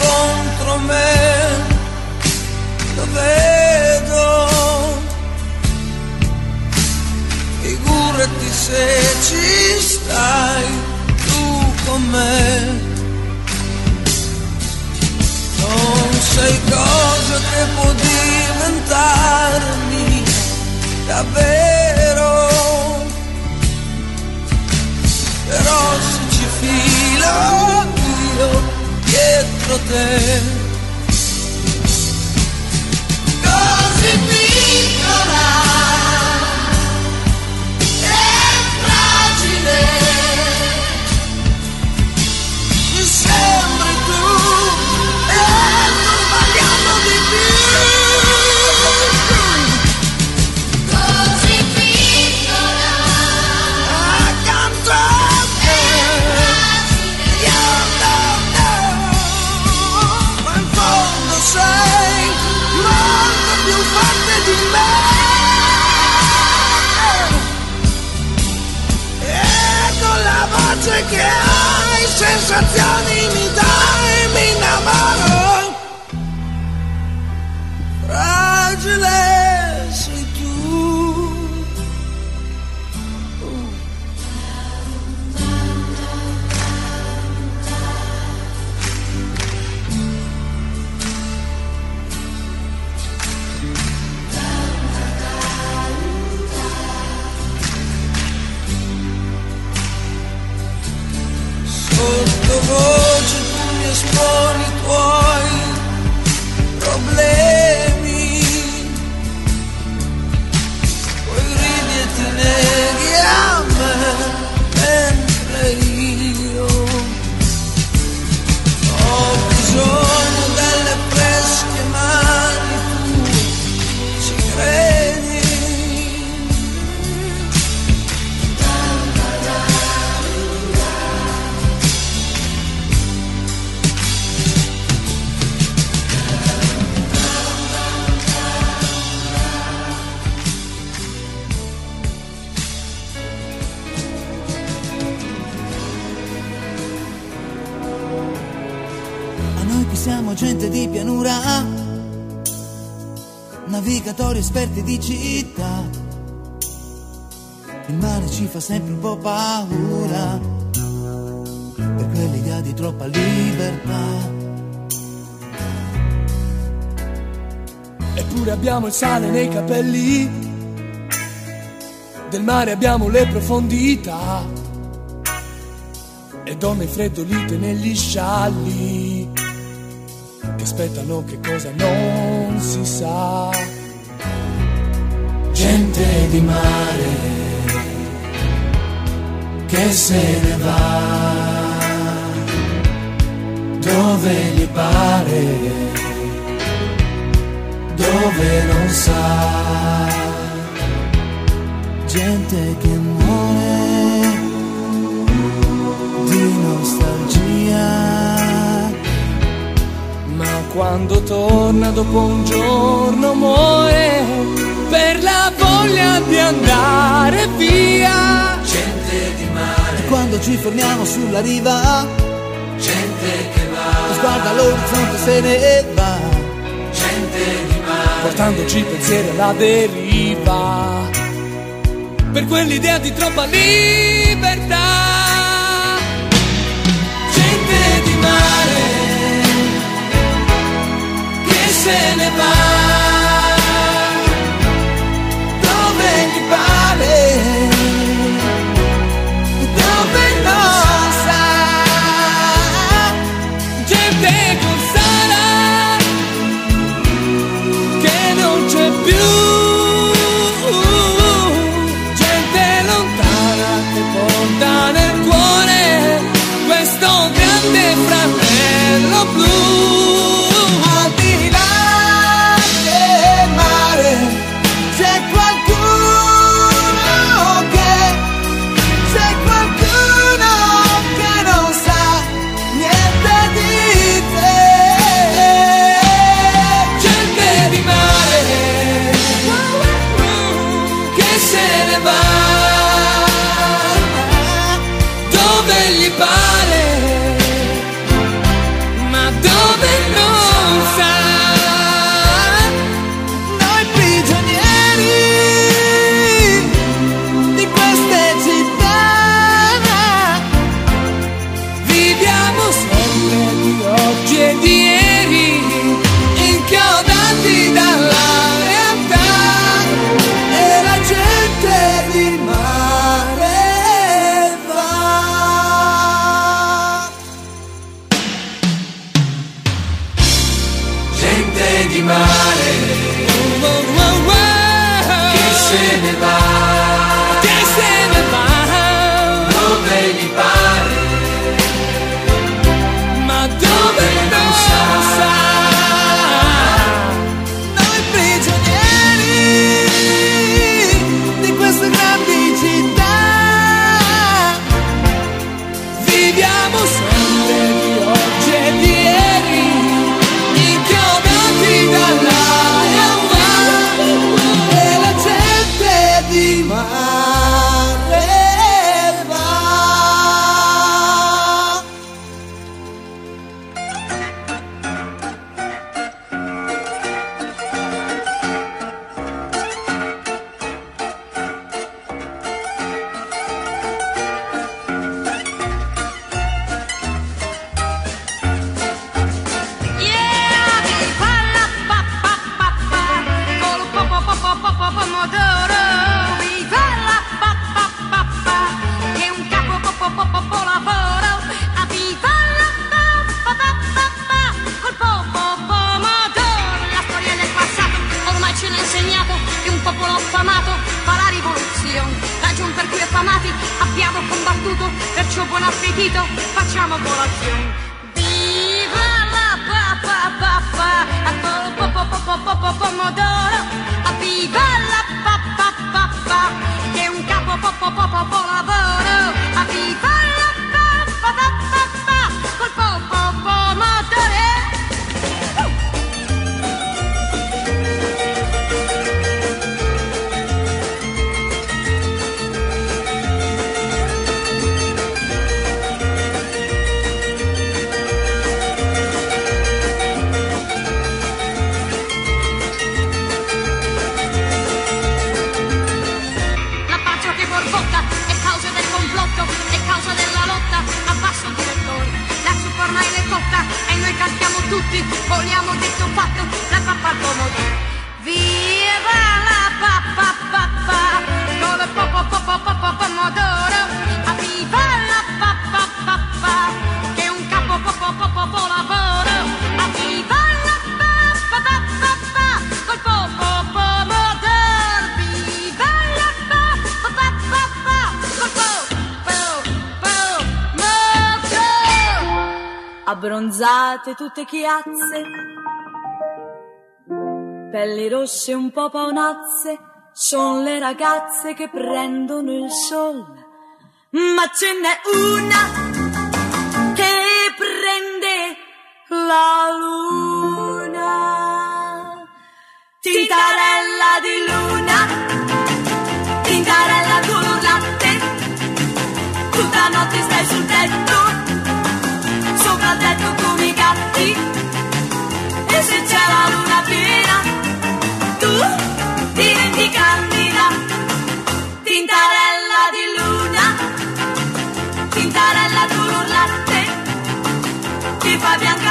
contro me, lo vedo. Figurati se ci stai tu con me. Non sei cosa che può diventarmi davvero però se ci filo dietro te così piccola e fragile mi sembri tu e che hai sensazioni mi dai mi innamoro gente di pianura, navigatori esperti di città. Il mare ci fa sempre un po' paura, per quell'idea di troppa libertà. Eppure abbiamo il sale nei capelli, del mare abbiamo le profondità, e donne freddolite negli scialli aspettano che cosa non si sa. Gente di mare che se ne va dove gli pare, dove non sa. Gente che muore di nostalgia quando torna dopo un giorno muore per la voglia di andare via. Gente di mare, e quando ci fermiamo sulla riva, gente che va, sguarda l'orizzonte se ne va. Gente di mare, portandoci pensieri alla deriva. Per quell'idea di troppa libertà se ne va. Abbronzate tutte chiazze, pelli rosse un po' paonazze, son le ragazze che prendono il sol. Ma ce n'è una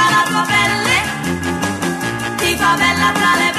la tua pelle ti fa bella tra le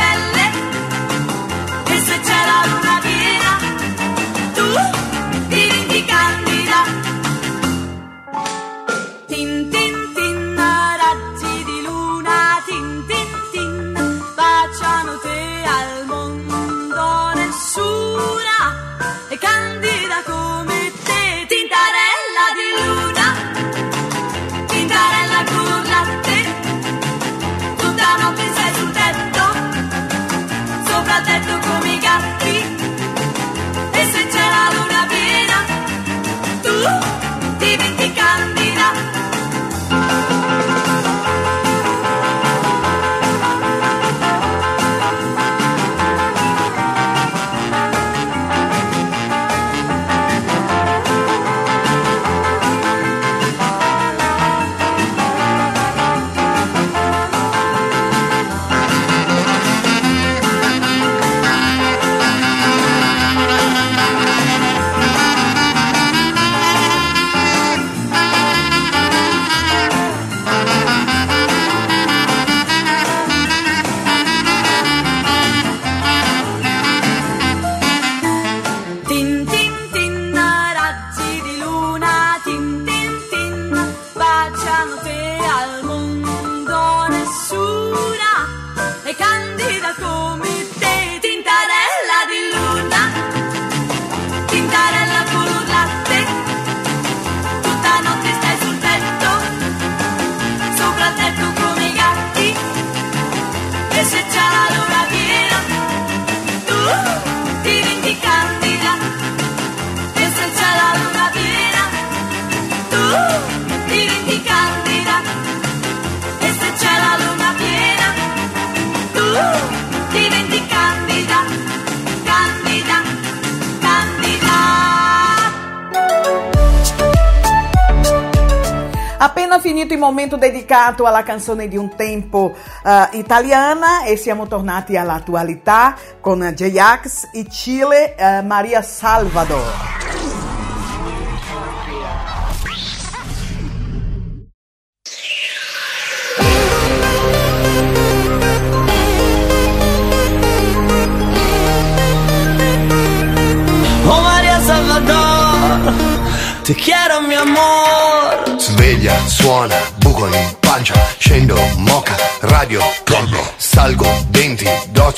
momento dedicato alla canzone di un tempo eh, italiana e siamo tornati all'attualità con J-Ax e Chile eh, Maria Salvador.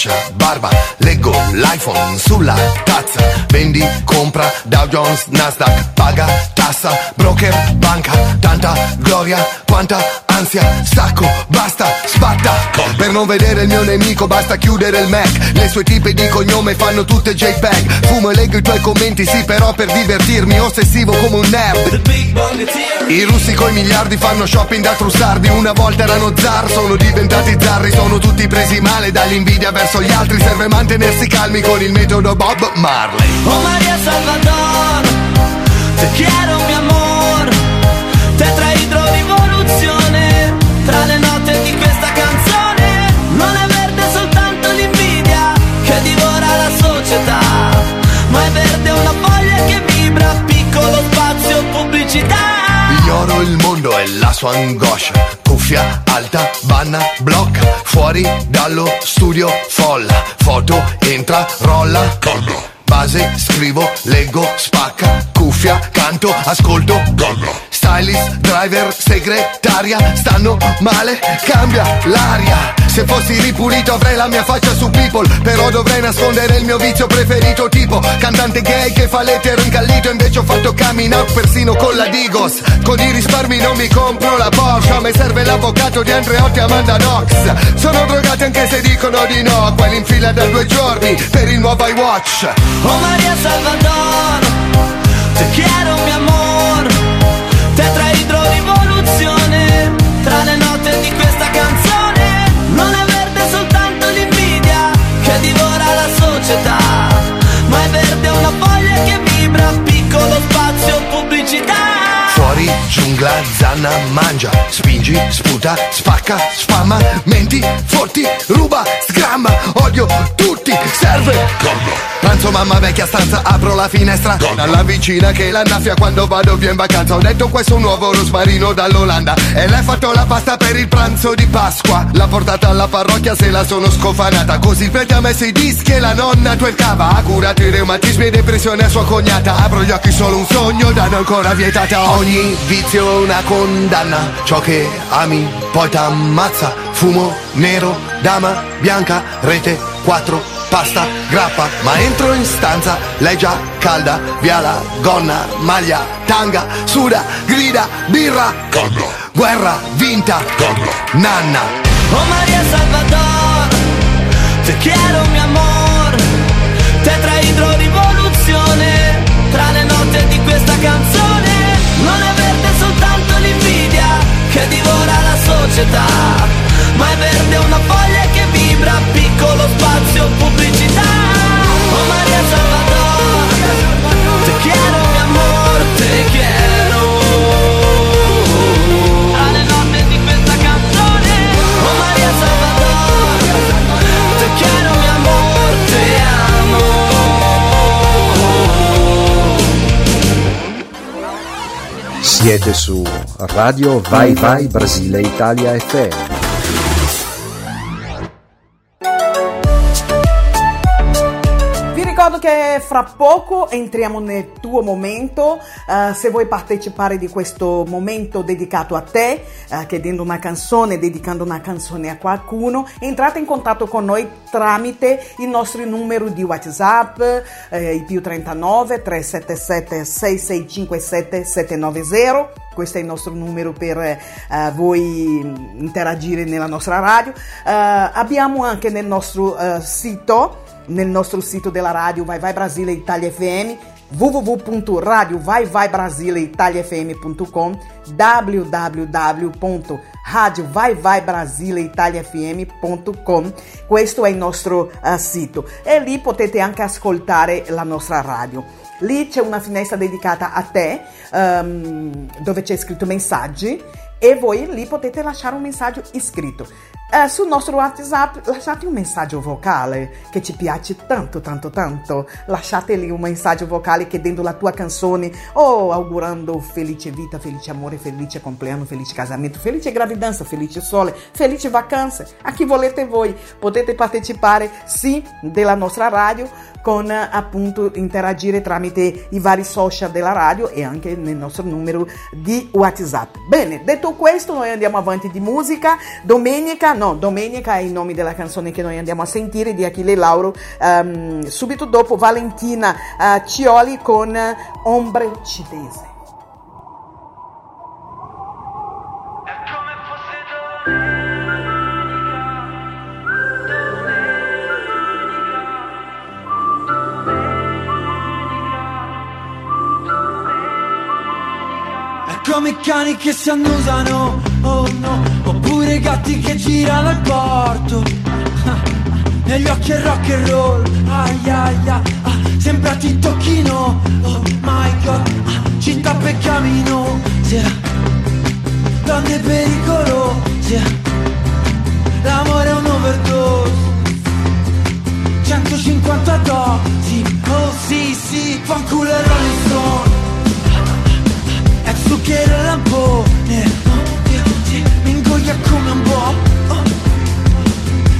Doccia, barba, leggo l'iPhone sulla tazza, vendi, compra, Dow Jones, Nasdaq, paga, tassa, broker, banca, tanta gloria, quanta ansia, stacco, basta, spatta, per non vedere il mio nemico basta chiudere il Mac, le sue tipe di cognome fanno tutte JPEG, fumo e leggo i tuoi commenti, sì però per divertirmi, ossessivo come un nerd. I russi coi miliardi fanno shopping da trussardi. Una volta erano zar, sono diventati zarri. Sono tutti presi male dall'invidia verso gli altri. Serve mantenersi calmi con il metodo Bob Marley. Oh Maria Salvador, te quiero mi amor. Ignoro il mondo e la sua angoscia. Cuffia alta, banna, blocca, fuori dallo studio folla, foto, entra, rolla, calma. Base, scrivo, leggo, spacca, cuffia, canto, ascolto, calma. Stylist, driver, segretaria, stanno male, cambia l'aria. Se fossi ripulito avrei la mia faccia su people, però dovrei nascondere il mio vizio preferito, tipo cantante gay che fa l'etero incallito, invece ho fatto coming out persino con la Digos. Con i risparmi non mi compro la Porsche, a me serve l'avvocato di Andreotti Amanda Knox. Sono drogati anche se dicono di no, quelli in fila da due giorni per il nuovo iWatch. Oh María Salvador, te quiero mi amor, tetraidro rivoluzione, tra le note di questa canzone, non è verde soltanto l'invidia che divora la società, ma è verde una foglia che vibra, piccolo spazio pubblicità. Fuori, giungla, zanna, mangia, spingi, sputa, spacca, spamma, menti, forti, ruba, sgramma, odio tutti, serve, calma. Pranzo mamma vecchia stanza, apro la finestra. Dalla vicina che la annaffia quando vado via in vacanza. Ho detto questo è un nuovo rosmarino dall'Olanda. E lei ha fatto la pasta per il pranzo di Pasqua. L'ha portata alla parrocchia se la sono scofanata. Così il prete ha messo i dischi e la nonna twerkava Ha curato i reumatismi e depressione a sua cognata. Apro gli occhi solo un sogno, danno ancora vietata. Ogni vizio è una condanna. Ciò che ami poi t'ammazza. Fumo nero, dama bianca, rete 4 pasta, grappa, ma entro in stanza, lei già calda, via la gonna, maglia, tanga, suda, grida, birra, calma, guerra, vinta, calma, nanna. Oh María Salvador, te quiero mi amor, tetraidro rivoluzione, tra le note di questa canzone, non è verde soltanto l'invidia che divora la società, ma è verde una foglia vibra, piccolo spazio pubblicità. Oh María Salvador, te quiero mi amor, te quiero. Tra le note di questa canzone, oh María Salvador, te quiero mi amor, te amo. Siete su Radio Vai Vai Brasile Italia FM. Vi ricordo che fra poco entriamo nel tuo momento. Eh, se vuoi partecipare di questo momento dedicato a te, eh, chiedendo una canzone, dedicando una canzone a qualcuno, entrate in contatto con noi tramite il nostro numero di WhatsApp, eh, il più 39 377 6657 790. Questo è il nostro numero per eh, voi interagire nella nostra radio. Eh, abbiamo anche nel nostro eh, sito nel nostro sito della radio Vai Vai Brasile Italia FM www.radiovaivaibrasileitaliafm.com www.radiovaivaibrasileitaliafm.com questo è il nostro uh, sito. E lì potete anche ascoltare la nostra radio. Lì c'è una finestra dedicata a te um, dove c'è scritto messaggi e voi lì potete lasciare un messaggio iscritto. Eh, sul nostro WhatsApp lasciate un messaggio vocale che ci piace tanto, tanto, tanto. Lasciate lì un messaggio vocale chiedendo la tua canzone o augurando felice vita, felice amore, felice compleanno, felice casamento, felice gravidanza, felice sole, felice vacanze. A chi volete voi potete partecipare sì della nostra radio con appunto interagire tramite i vari social della radio e anche nel nostro numero di WhatsApp. Bene, detto questo, noi andiamo avanti di musica. Domenica, no, domenica è il nome della canzone che noi andiamo a sentire di Achille Lauro. Um, subito dopo Valentina uh, Cioli con Ombre Uccidese. È come cani che si annusano, oh no, oppure gatti che girano al porto. [laughs] Negli occhi è rock and roll, ai ai ai, ah, sembra ti tocchino, oh my god, ah, città per camino, sì. donne pericolose, l'amore è un overdose, 150 dosi, oh sì sì, fanculo e Rolling Stone Zucchero e lampone. Mi ingoia come un po'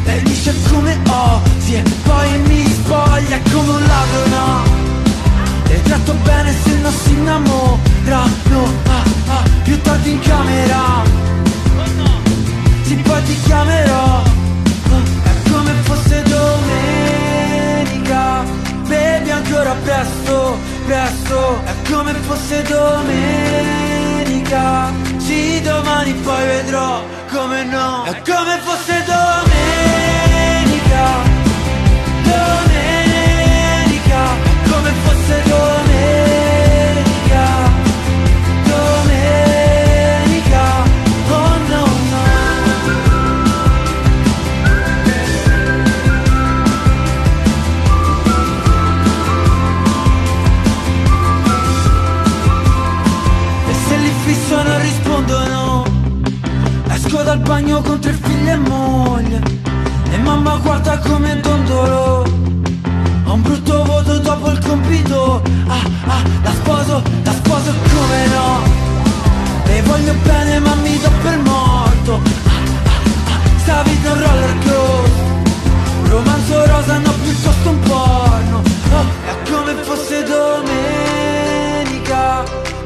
Lei dice come osi E poi mi spoglia come un ladro no? E tratto bene se non si innamora No, ah, ah, più tardi in camera. Sì poi ti chiamerò. Bevi ancora presto, presto. È come fosse domenica. Sì, domani poi vedrò come no. È come fosse domenica. Domenica Come fosse domenica. Dal bagno con tre figli e moglie. E mamma guarda come dondolo. Ho un brutto voto dopo il compito. Ah ah, la sposo, la sposo come no? Le voglio bene ma mi do per morto. Ah ah ah, sta vita un roller coaster. Romanzo rosa no piuttosto un porno. Oh, è come fosse domenica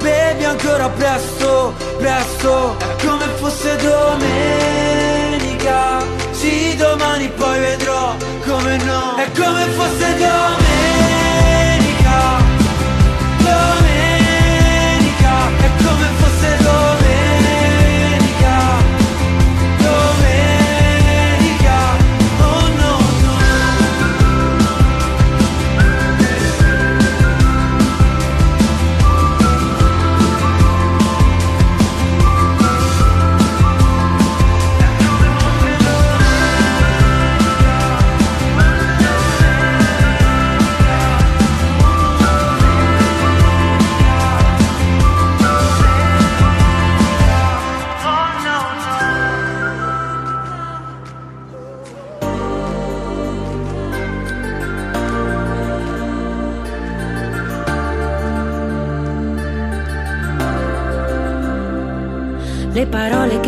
Bevi ancora presto, presto come fosse domenica. Sì, domani poi vedrò come no. È come fosse domenica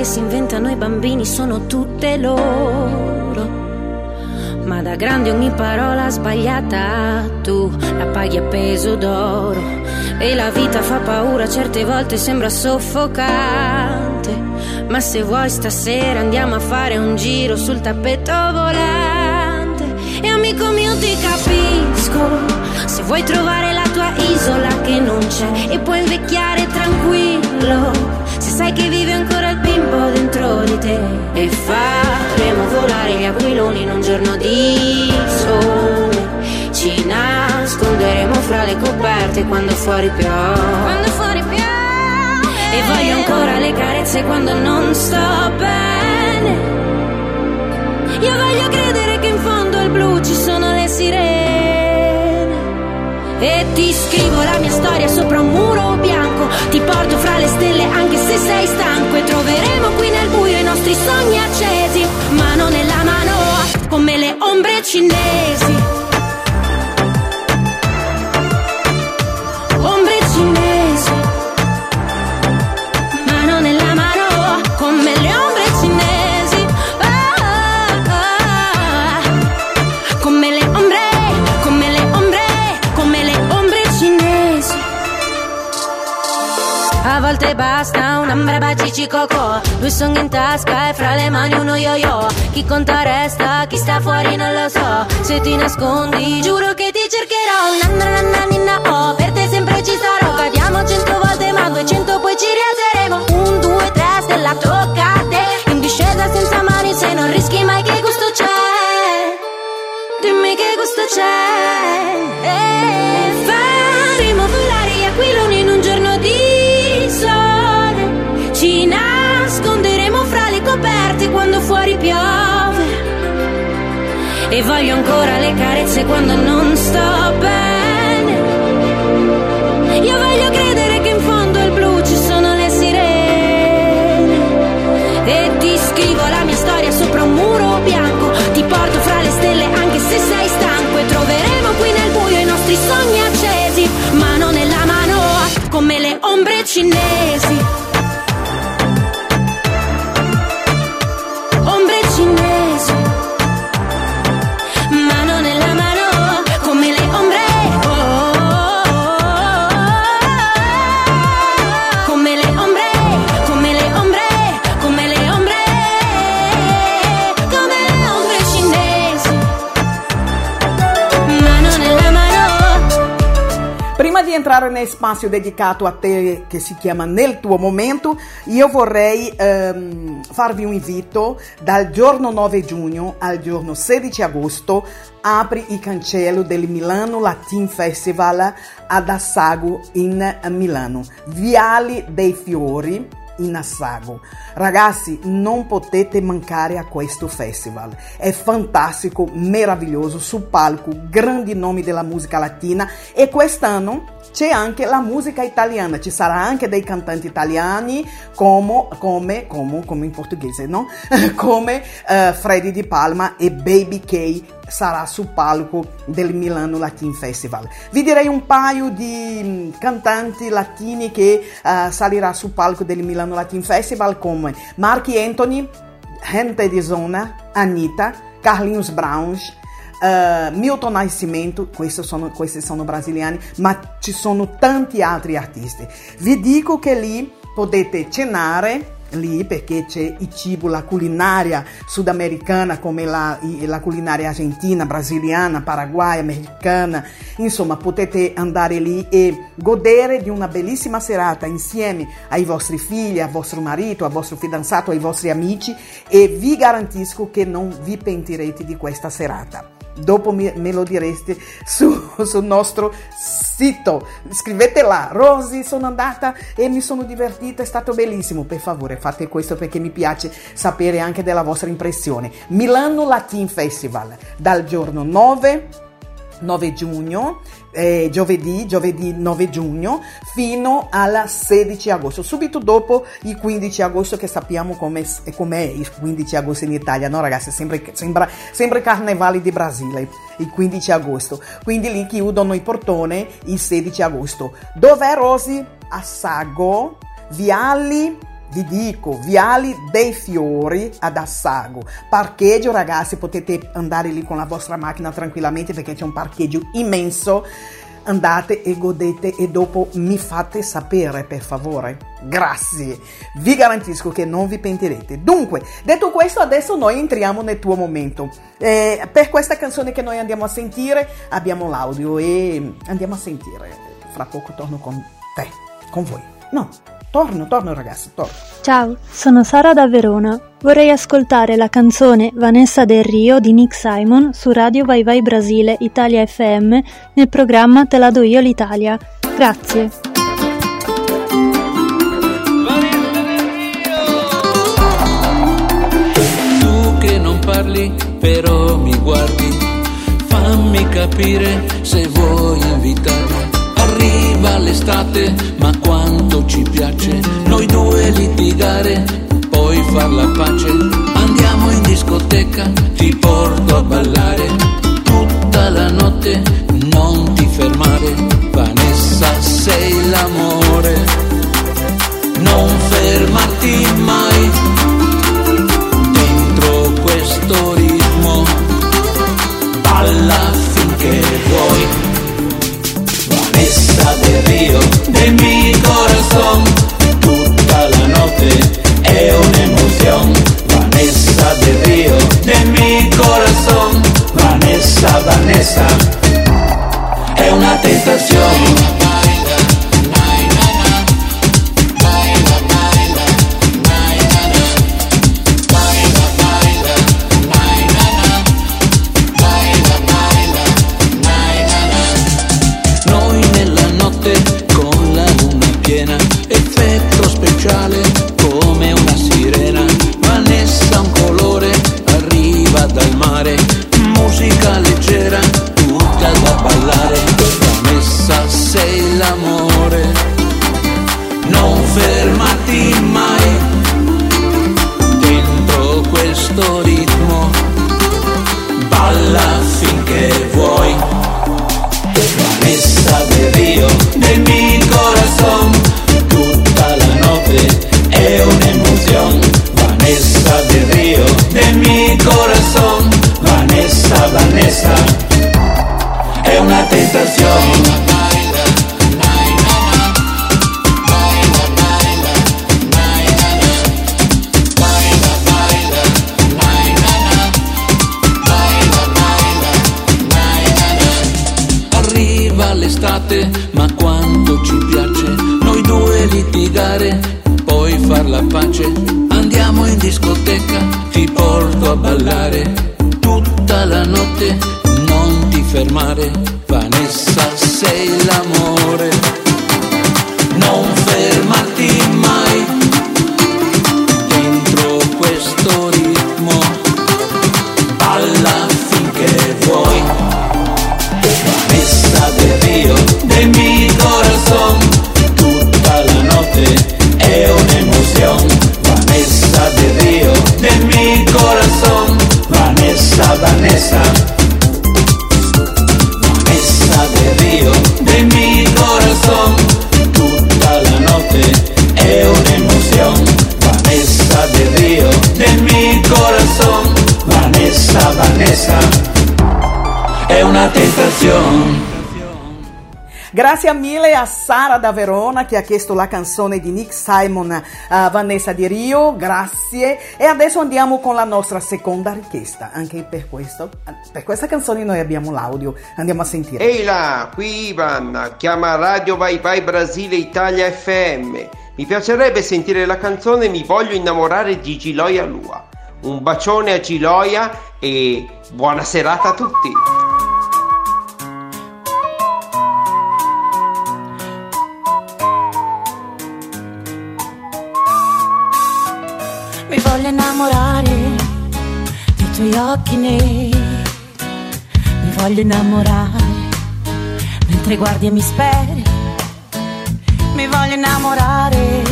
che si inventano i bambini sono tutte loro. Ma da grande ogni parola sbagliata tu la paghi a peso d'oro. E la vita fa paura, certe volte sembra soffocante. Ma se vuoi stasera andiamo a fare un giro sul tappeto volante. E amico mio ti capisco. Se vuoi trovare la tua isola che non c'è e puoi invecchiare tranquillo. Se sai che vive ancora il bimbo dentro di te. E faremo volare gli aquiloni in un giorno di sole. Ci nasconderemo fra le coperte quando fuori piove. Quando fuori piove. E voglio ancora le carezze quando non sto bene. Io voglio credere che in fondo al blu ci sono le sirene. E ti scrivo la mia storia sopra un muro bianco. Ti porto se sei stanco E troveremo qui nel buio i nostri sogni accesi Mano nella mano come le ombre cinesi Volte basta una brava coco. Due song in tasca e fra le mani uno yo-yo. Chi conta resta, chi sta fuori non lo so. Se ti nascondi giuro che ti cercherò. Na na na na na oh Per te sempre ci sarò. Cadiamo cento volte ma duecento poi ci rialzeremo. Un, due, tre, stella tocca a te. In discesa senza mani se non rischi mai che gusto c'è. Dimmi che gusto c'è. E faremo piove E voglio ancora le carezze quando non sto bene. Io voglio credere che in fondo al blu ci sono le sirene E ti scrivo la mia storia sopra un muro bianco. Ti porto fra le stelle anche se sei stanco E troveremo qui nel buio i nostri sogni accesi Mano nella mano come le ombre cinesi entrare nel spazio dedicato a te che si chiama Nel tuo momento, io vorrei ehm, farvi un invito dal giorno 9 giugno al giorno 16 agosto apre il cancello del Milano Latin Festival ad Assago in Milano. Viali dei Fiori in Assago. Ragazzi, non potete mancare a questo festival. È fantastico, meraviglioso, sul palco, grandi nomi della musica latina e quest'anno c'è anche la musica italiana, ci sarà anche dei cantanti italiani come, come, come, come in portoghese, no? [laughs] come uh, Freddy Di Palma e Baby K sarà sul palco del Milano Latin Festival. Vi direi un paio di mm, cantanti latini che uh, salirà sul palco del Milano Latin Festival come Marky Anthony, Gente di Zona, Anitta, Carlinhos Browns, Uh, Milton Nascimento, sono, questi sono brasiliani, ma ci sono tanti altri artisti. Vi dico che lì potete cenare lì perché c'è il cibo, la culinaria sudamericana come la, la culinaria argentina, brasiliana, paraguaya, americana, insomma potete andare lì e godere di una bellissima serata insieme ai vostri figli, al vostro marito, al vostro fidanzato, ai vostri amici e vi garantisco che non vi pentirete di questa serata dopo me, me lo direste su, sul nostro sito. Scrivete là, Rosy, sono andata e mi sono divertita, è stato bellissimo. Per favore, fate questo perché mi piace sapere anche della vostra impressione. Milano Latin Festival, dal giorno 9 9 giugno, eh, giovedì, giovedì 9 giugno, fino al 16 agosto, subito dopo il 15 agosto che sappiamo com'è, com'è il 15 agosto in Italia, no ragazzi? Sembra, sembra, sembra carnevale di Brasile, il 15 agosto. Quindi lì chiudono i portoni il 16 agosto. Dov'è Rosy? A Sago, Viali vi dico, Viali dei Fiori ad Assago. Parcheggio, ragazzi, potete andare lì con la vostra macchina tranquillamente perché c'è un parcheggio immenso. Andate e godete e dopo mi fate sapere, per favore. Grazie. Vi garantisco che non vi pentirete. Dunque, detto questo, adesso noi entriamo nel tuo momento. Eh, per questa canzone che noi andiamo a sentire, abbiamo l'audio e andiamo a sentire. Fra poco torno con te, con voi. No, Torno, torno ragazzi, torno. Ciao, sono Sara da Verona. Vorrei ascoltare la canzone Vanessa del Rio di Nick Simon su Radio Vai Vai Brasile Italia FM nel programma Te la do io l'Italia. Grazie. Tu che non parli però mi guardi, fammi capire se vuoi invitarmi l'estate, ma quanto ci piace noi due litigare, poi far la pace. Andiamo in discoteca, ti porto a ballare tutta la notte, non ti fermare. Vanessa, sei l'amore, non fermarti mai dentro questo ritmo. Balla Vanessa del Río, de mi corazón, tutta la notte è un'emozione. Vanessa del Río, de mi corazón, Vanessa, Vanessa, è una tentazione. Sei l'amore, non fermarti mai dentro questo ritmo, balla finché vuoi. Vanessa del Río, de mi corazón, tutta la notte è un'emozione. Vanessa del Río, de mi corazón, Vanessa, Vanessa, è una tentazione. A ballare. Tutta la notte, non ti fermare, Vanessa sei l'amore, tentazione. Grazie mille a Sara da Verona che ha chiesto la canzone di Nick Simon a Vanessa Di Rio, grazie. E adesso andiamo con la nostra seconda richiesta. Anche per questo, per questa canzone noi abbiamo l'audio, andiamo a sentire. Ehi là, qui Ivan, chiama Radio Vai Vai Brasile Italia FM. Mi piacerebbe sentire la canzone Mi voglio innamorare di Giloia Lua. Un bacione a Giloia e buona serata a tutti. Tuoi occhi neri. Mi voglio innamorare mentre guardi e mi speri. Mi voglio innamorare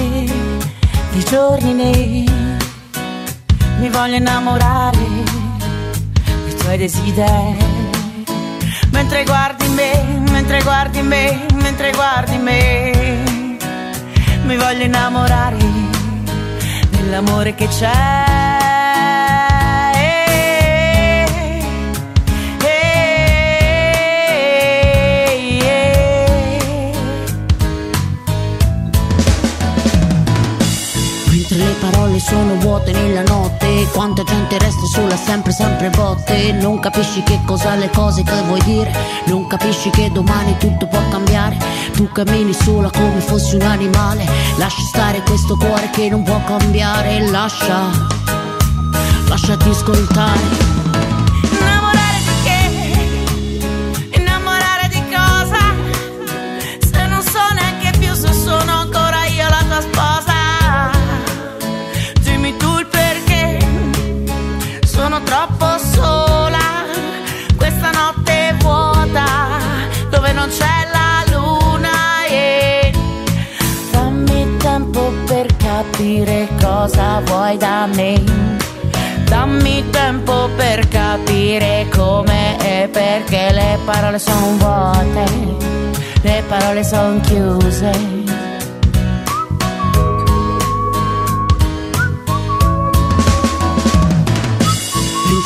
dei giorni neri. Mi voglio innamorare dei tuoi desideri. Mentre guardi me, mentre guardi me, mentre guardi me. Mi voglio innamorare dell'amore che c'è. Parole sono vuote nella notte. Quanta gente resta sola sempre sempre botte. Non capisci che cosa le cose che vuoi dire. Non capisci che domani tutto può cambiare. Tu cammini sola come fossi un animale. Lascia stare questo cuore che non può cambiare. Lascia, lasciati ascoltare cosa vuoi da me. Dammi tempo per capire come e perché le parole sono vuote, le parole sono chiuse.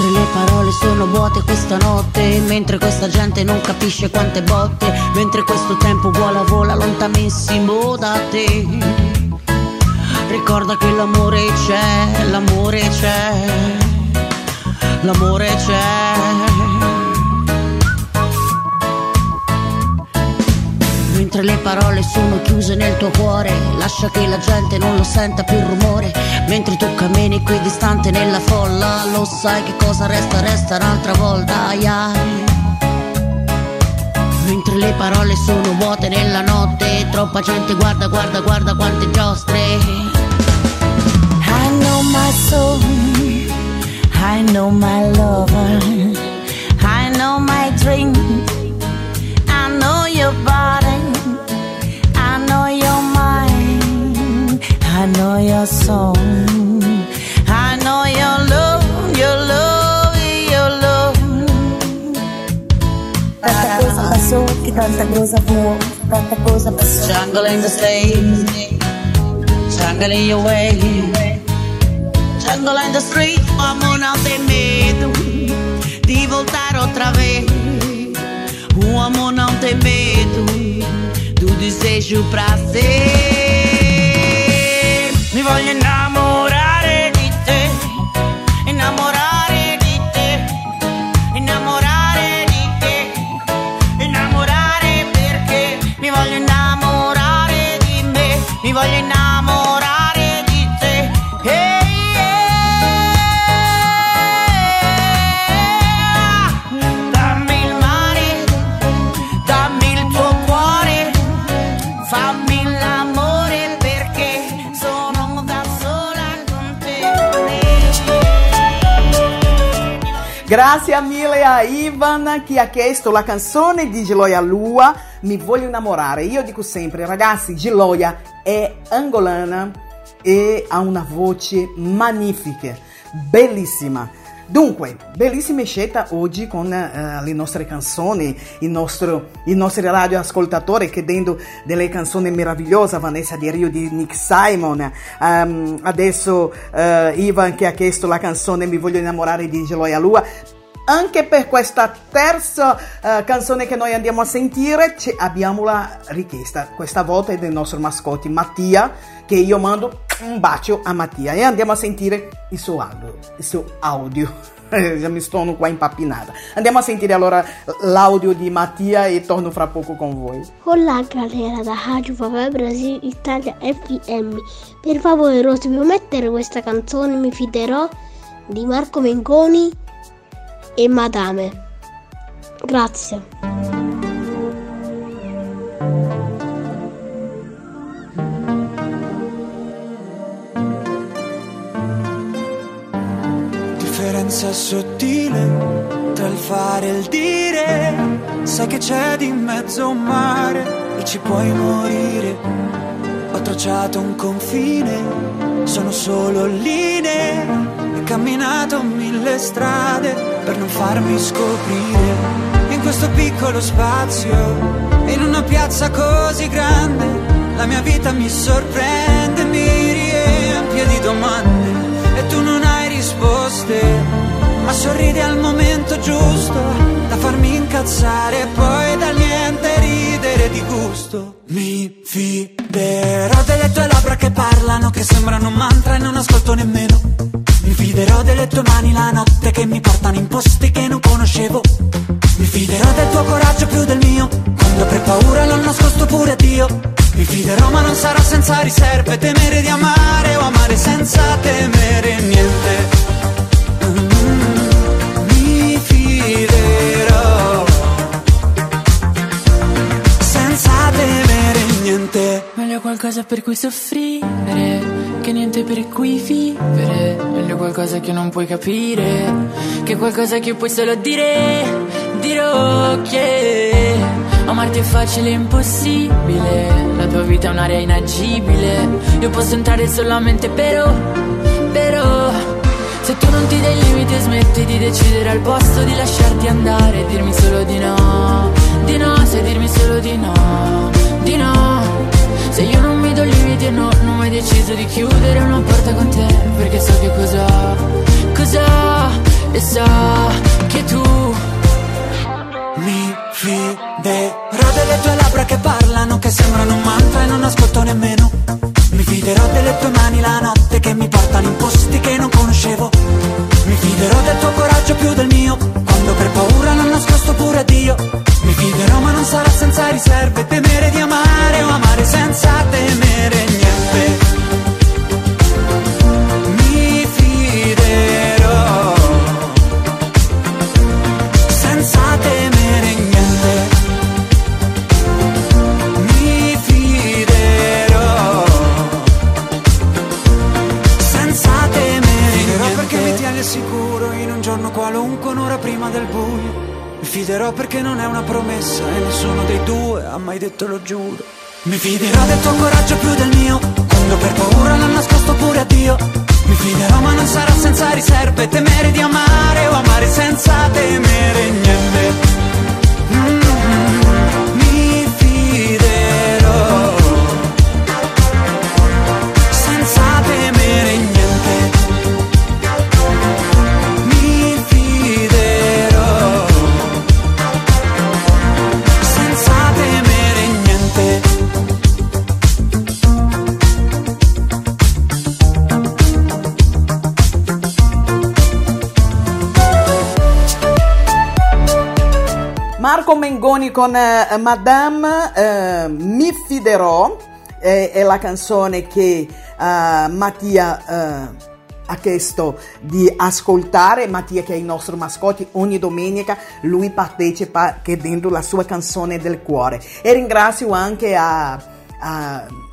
Le parole sono vuote questa notte Mentre questa gente non capisce quante botte Mentre questo tempo vola vola lontanissimo da te Ricorda che l'amore c'è, l'amore c'è L'amore c'è. Mentre le parole sono chiuse nel tuo cuore Lascia che la gente non lo senta più il rumore. Mentre tu cammini qui distante nella folla Lo sai che cosa resta, resta un'altra volta ai ai. Mentre le parole sono vuote nella notte Troppa gente guarda, guarda, guarda quante giostre soul, I know my lover, I know my dream, I know your body, I know your mind, I know your song, I know your love, your love, your love. Tanta the Jungle in your way Jungle in the street Amo não tem medo De voltar outra vez. O amor não tem medo Do desejo pra ser. Mi voglio innamorare Grazie mille a Ivan che ha chiesto la canzone di Giloia Lua, Mi voglio innamorare. Io dico sempre, ragazzi, Giloia è angolana e ha una voce magnifica, bellissima. Dunque, bellissima scelta oggi con eh, le nostre canzoni, il nostro, i nostri radioascoltatori chiedendo delle canzoni meravigliose, Vanessa Di Rio di Nick Simon, ehm, adesso eh, Ivan che ha chiesto la canzone Mi voglio innamorare di Geloia Lua. Anche per questa terza eh, canzone che noi andiamo a sentire abbiamo la richiesta, questa volta è del nostro mascotte Mattia, che io mando un bacio a Mattia e andiamo a sentire il suo audio. Il suo audio. [laughs] Mi sono qua impappinata. Andiamo a sentire allora l'audio di Mattia e torno fra poco con voi. Olá galera da Rádio Vavá Brasil Italia FM, per favore Rosy puoi mettere questa canzone Mi fiderò di Marco Mengoni e Madame. Grazie. Differenza sottile tra il fare e il dire. Sai che c'è di mezzo un mare e ci puoi morire. Ho tracciato un confine, sono solo linee. E camminato mille strade per non farmi scoprire. In questo piccolo spazio, in una piazza così grande, la mia vita mi sorprende, mi riempie di domande e tu non hai risposte, ma sorridi al momento giusto da farmi incazzare e poi dal niente ridere di gusto. Mi fiderò delle tue labbra che parlano, che sembrano un mantra e non ascolto nemmeno. Mi fiderò delle tue mani la notte che mi portano in posti che non conoscevo. Mi fiderò del tuo coraggio più del mio, quando avrei paura l'ho nascosto pure a Dio. Mi fiderò ma non sarà senza riserve, temere di amare o amare senza temere niente. Qualcosa per cui soffrire che niente per cui vivere. Meglio qualcosa che non puoi capire che qualcosa che puoi solo dire. Dirò che amarti è facile e impossibile. La tua vita è un'area inagibile. Io posso entrare solamente però, però. Se tu non ti dai limiti e smetti di decidere al posto di lasciarti andare dirmi solo di no, di no, sai dirmi solo di no. Se io non mi do limiti e no, non ho mai deciso di chiudere una porta con te Perché so che cosa, cosa E so che tu Mi fiderò delle tue labbra che parlano, che sembrano un mantra e non ascolto nemmeno. Mi fiderò delle tue mani la notte che mi portano in posti che non conoscevo. Mi fiderò del tuo coraggio più del mio, quando per paura l'ho nascosto pure a Dio. Mi fiderò ma non sarà senza riserve, temere di amare o amare senza temere fiderò perché non è una promessa e nessuno dei due ha mai detto lo giuro. Mi fiderò del tuo coraggio più del mio, quando per paura l'ho nascosto pure a Dio. Mi fiderò ma non sarà senza riserve, temere di amare o amare senza temere niente. Mengoni con eh, Madame eh, Mi fiderò eh, è la canzone che eh, Mattia eh, ha chiesto di ascoltare. Mattia che è il nostro mascotte ogni domenica lui partecipa chiedendo la sua canzone del cuore e ringrazio anche a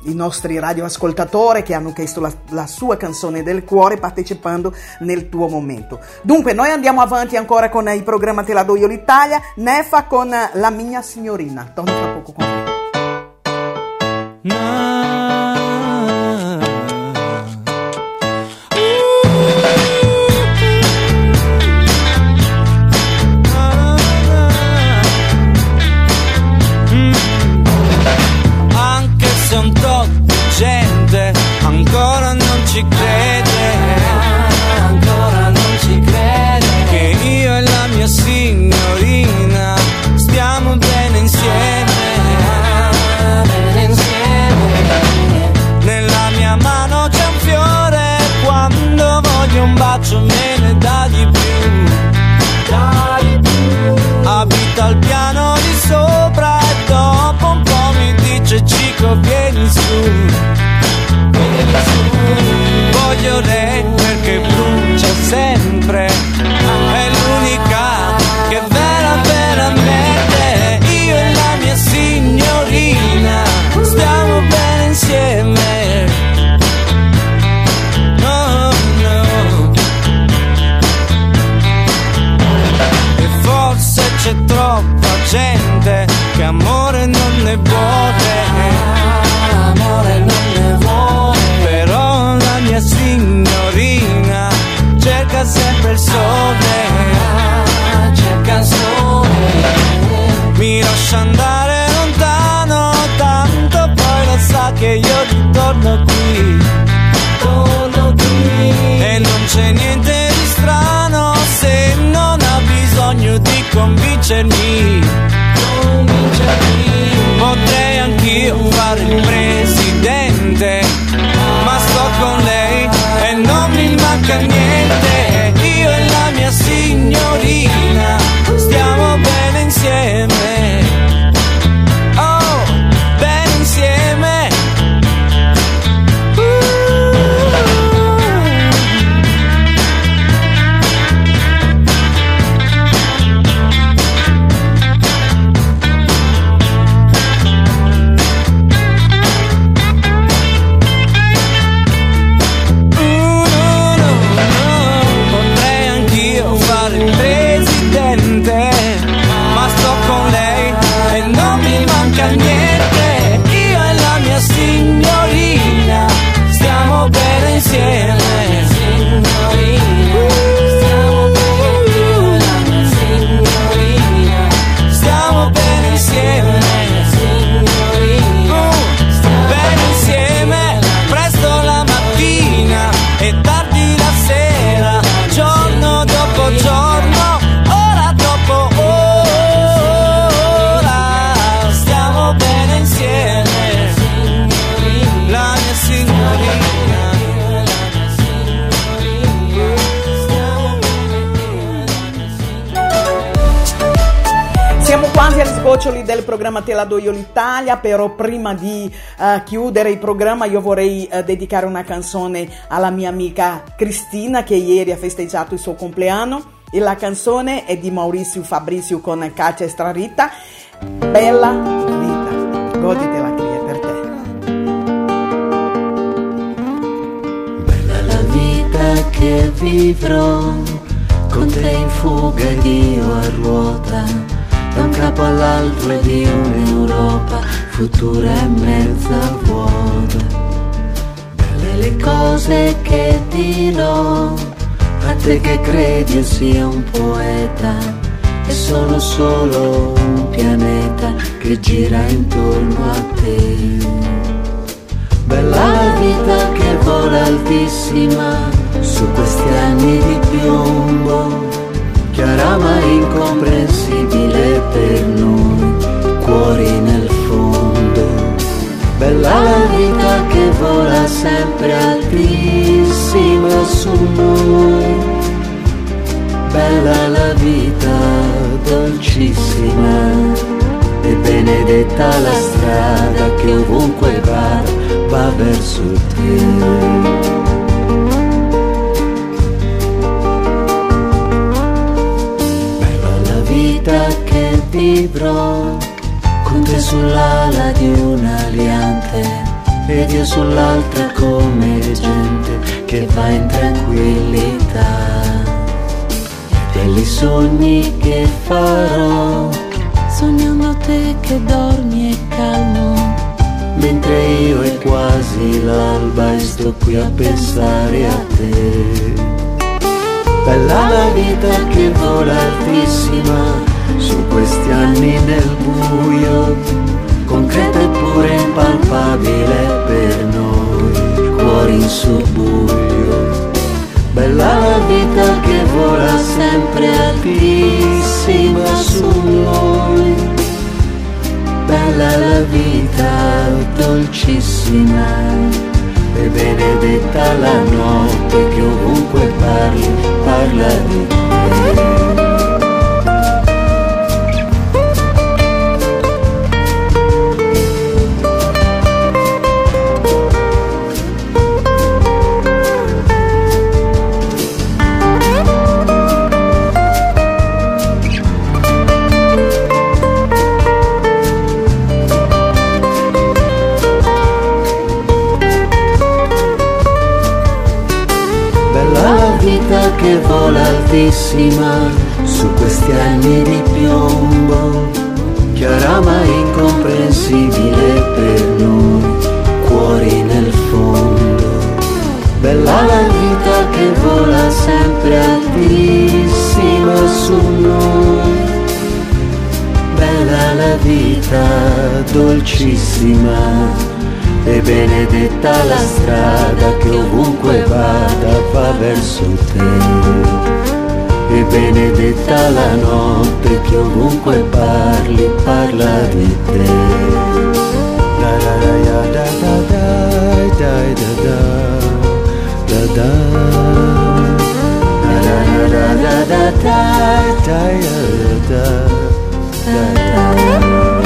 i nostri radioascoltatori che hanno chiesto la, la sua canzone del cuore partecipando nel tuo momento. Dunque, noi andiamo avanti ancora con il programma Te la do io l'Italia, Nefa con La mia signorina. Torno tra poco con te. Anche said programma Te la do io l'Italia, però prima di eh, chiudere il programma io vorrei eh, dedicare una canzone alla mia amica Cristina che ieri ha festeggiato il suo compleanno e la canzone è di Maurizio Fabrizio con Caccia Strarita, Bella vita, goditela che è per te. la vita che vivrò con te in fuga ed io a ruota da un capo all'altro e di un'Europa futura e mezza vuota. Belle le cose che dirò a te che credi io sia un poeta. E sono solo un pianeta che gira intorno a te. Bella la vita che vola altissima su questi anni di piombo, chiara ma incomprensibile per noi, cuori nel fondo. Bella la vita che vola sempre altissima su noi, bella la vita dolcissima e benedetta la strada che ovunque va, va verso te. Vita che vivrò con Niente sull'ala di un aliante ed io sull'altra come gente che va in tranquillità. E quelli sogni che farò, sognando te che dormi e calmo, mentre io è quasi l'alba e sto qui a pensare a te. Bella la vita che vola altissima questi anni nel buio, concreta eppure impalpabile per noi, cuori in subbuglio. Bella la vita che vola sempre altissima su noi. Bella la vita dolcissima e benedetta la notte che ovunque parli, parla di te. Vola altissima su questi anni di piombo, chiara ma incomprensibile per noi, cuori nel fondo. Bella la vita che vola sempre altissima su noi. Bella la vita dolcissima e benedetta la strada che ovunque vada va verso te. E benedetta la notte che ovunque parli parla di te. Da da da ya da da da da da da da da da da da da da da da ya da da da da Ciao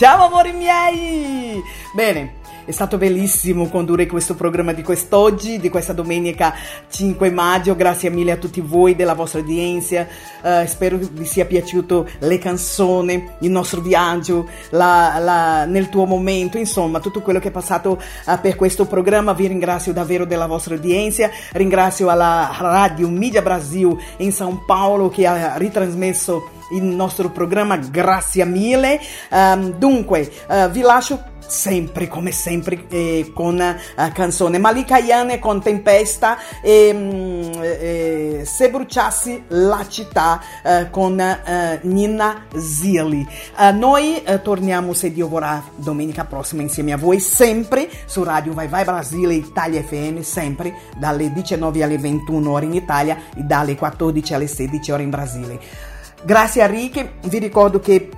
ciao amori miei. Bene, è stato bellissimo condurre questo programma di quest'oggi, di questa domenica 5 maggio. Grazie mille a tutti voi della vostra udienza. Eh, spero vi sia piaciuto le canzoni, il nostro viaggio, la- la- nel tuo momento, insomma, tutto quello che è passato eh, per questo programma. Vi ringrazio davvero della vostra udienza. Ringrazio alla Radio Media Brasil in São Paulo che ha ritrasmesso il nostro programma. Grazie mille. Ehm, dunque, eh, vi lascio sempre come sempre eh, con eh, canzone Malika Yane con Tempesta e mm, eh, Se bruciassi la città eh, con eh, Nina Zilli noi torniamo se Dio vorrà domenica prossima insieme a voi sempre su Radio Vai Vai Brasile Italia FM sempre dalle 19 alle 21 ore in Italia e dalle 14 alle 16 ore in Brasile grazie a Ricky vi ricordo che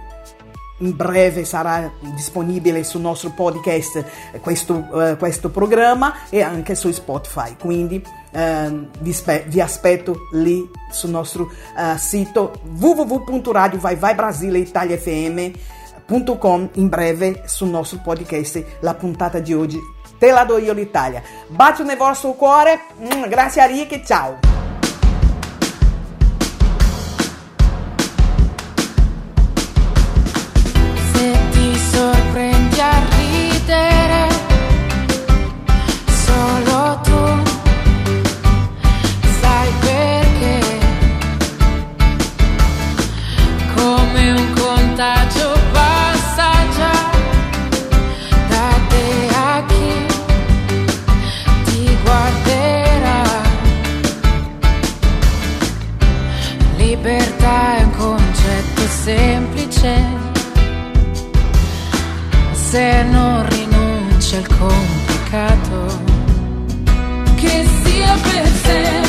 in breve sarà disponibile sul nostro podcast questo, eh, questo programma e anche su Spotify. Quindi ehm, vi, spe- vi aspetto lì sul nostro eh, sito www.radiovaivaibrasileitaliafm.com in breve sul nostro podcast la puntata di oggi. Te la do io l'Italia. Bacio nel vostro cuore, Mm, grazie a Rick, ciao! Sorprendi a ridere, se non rinuncia al complicato. Che sia per te.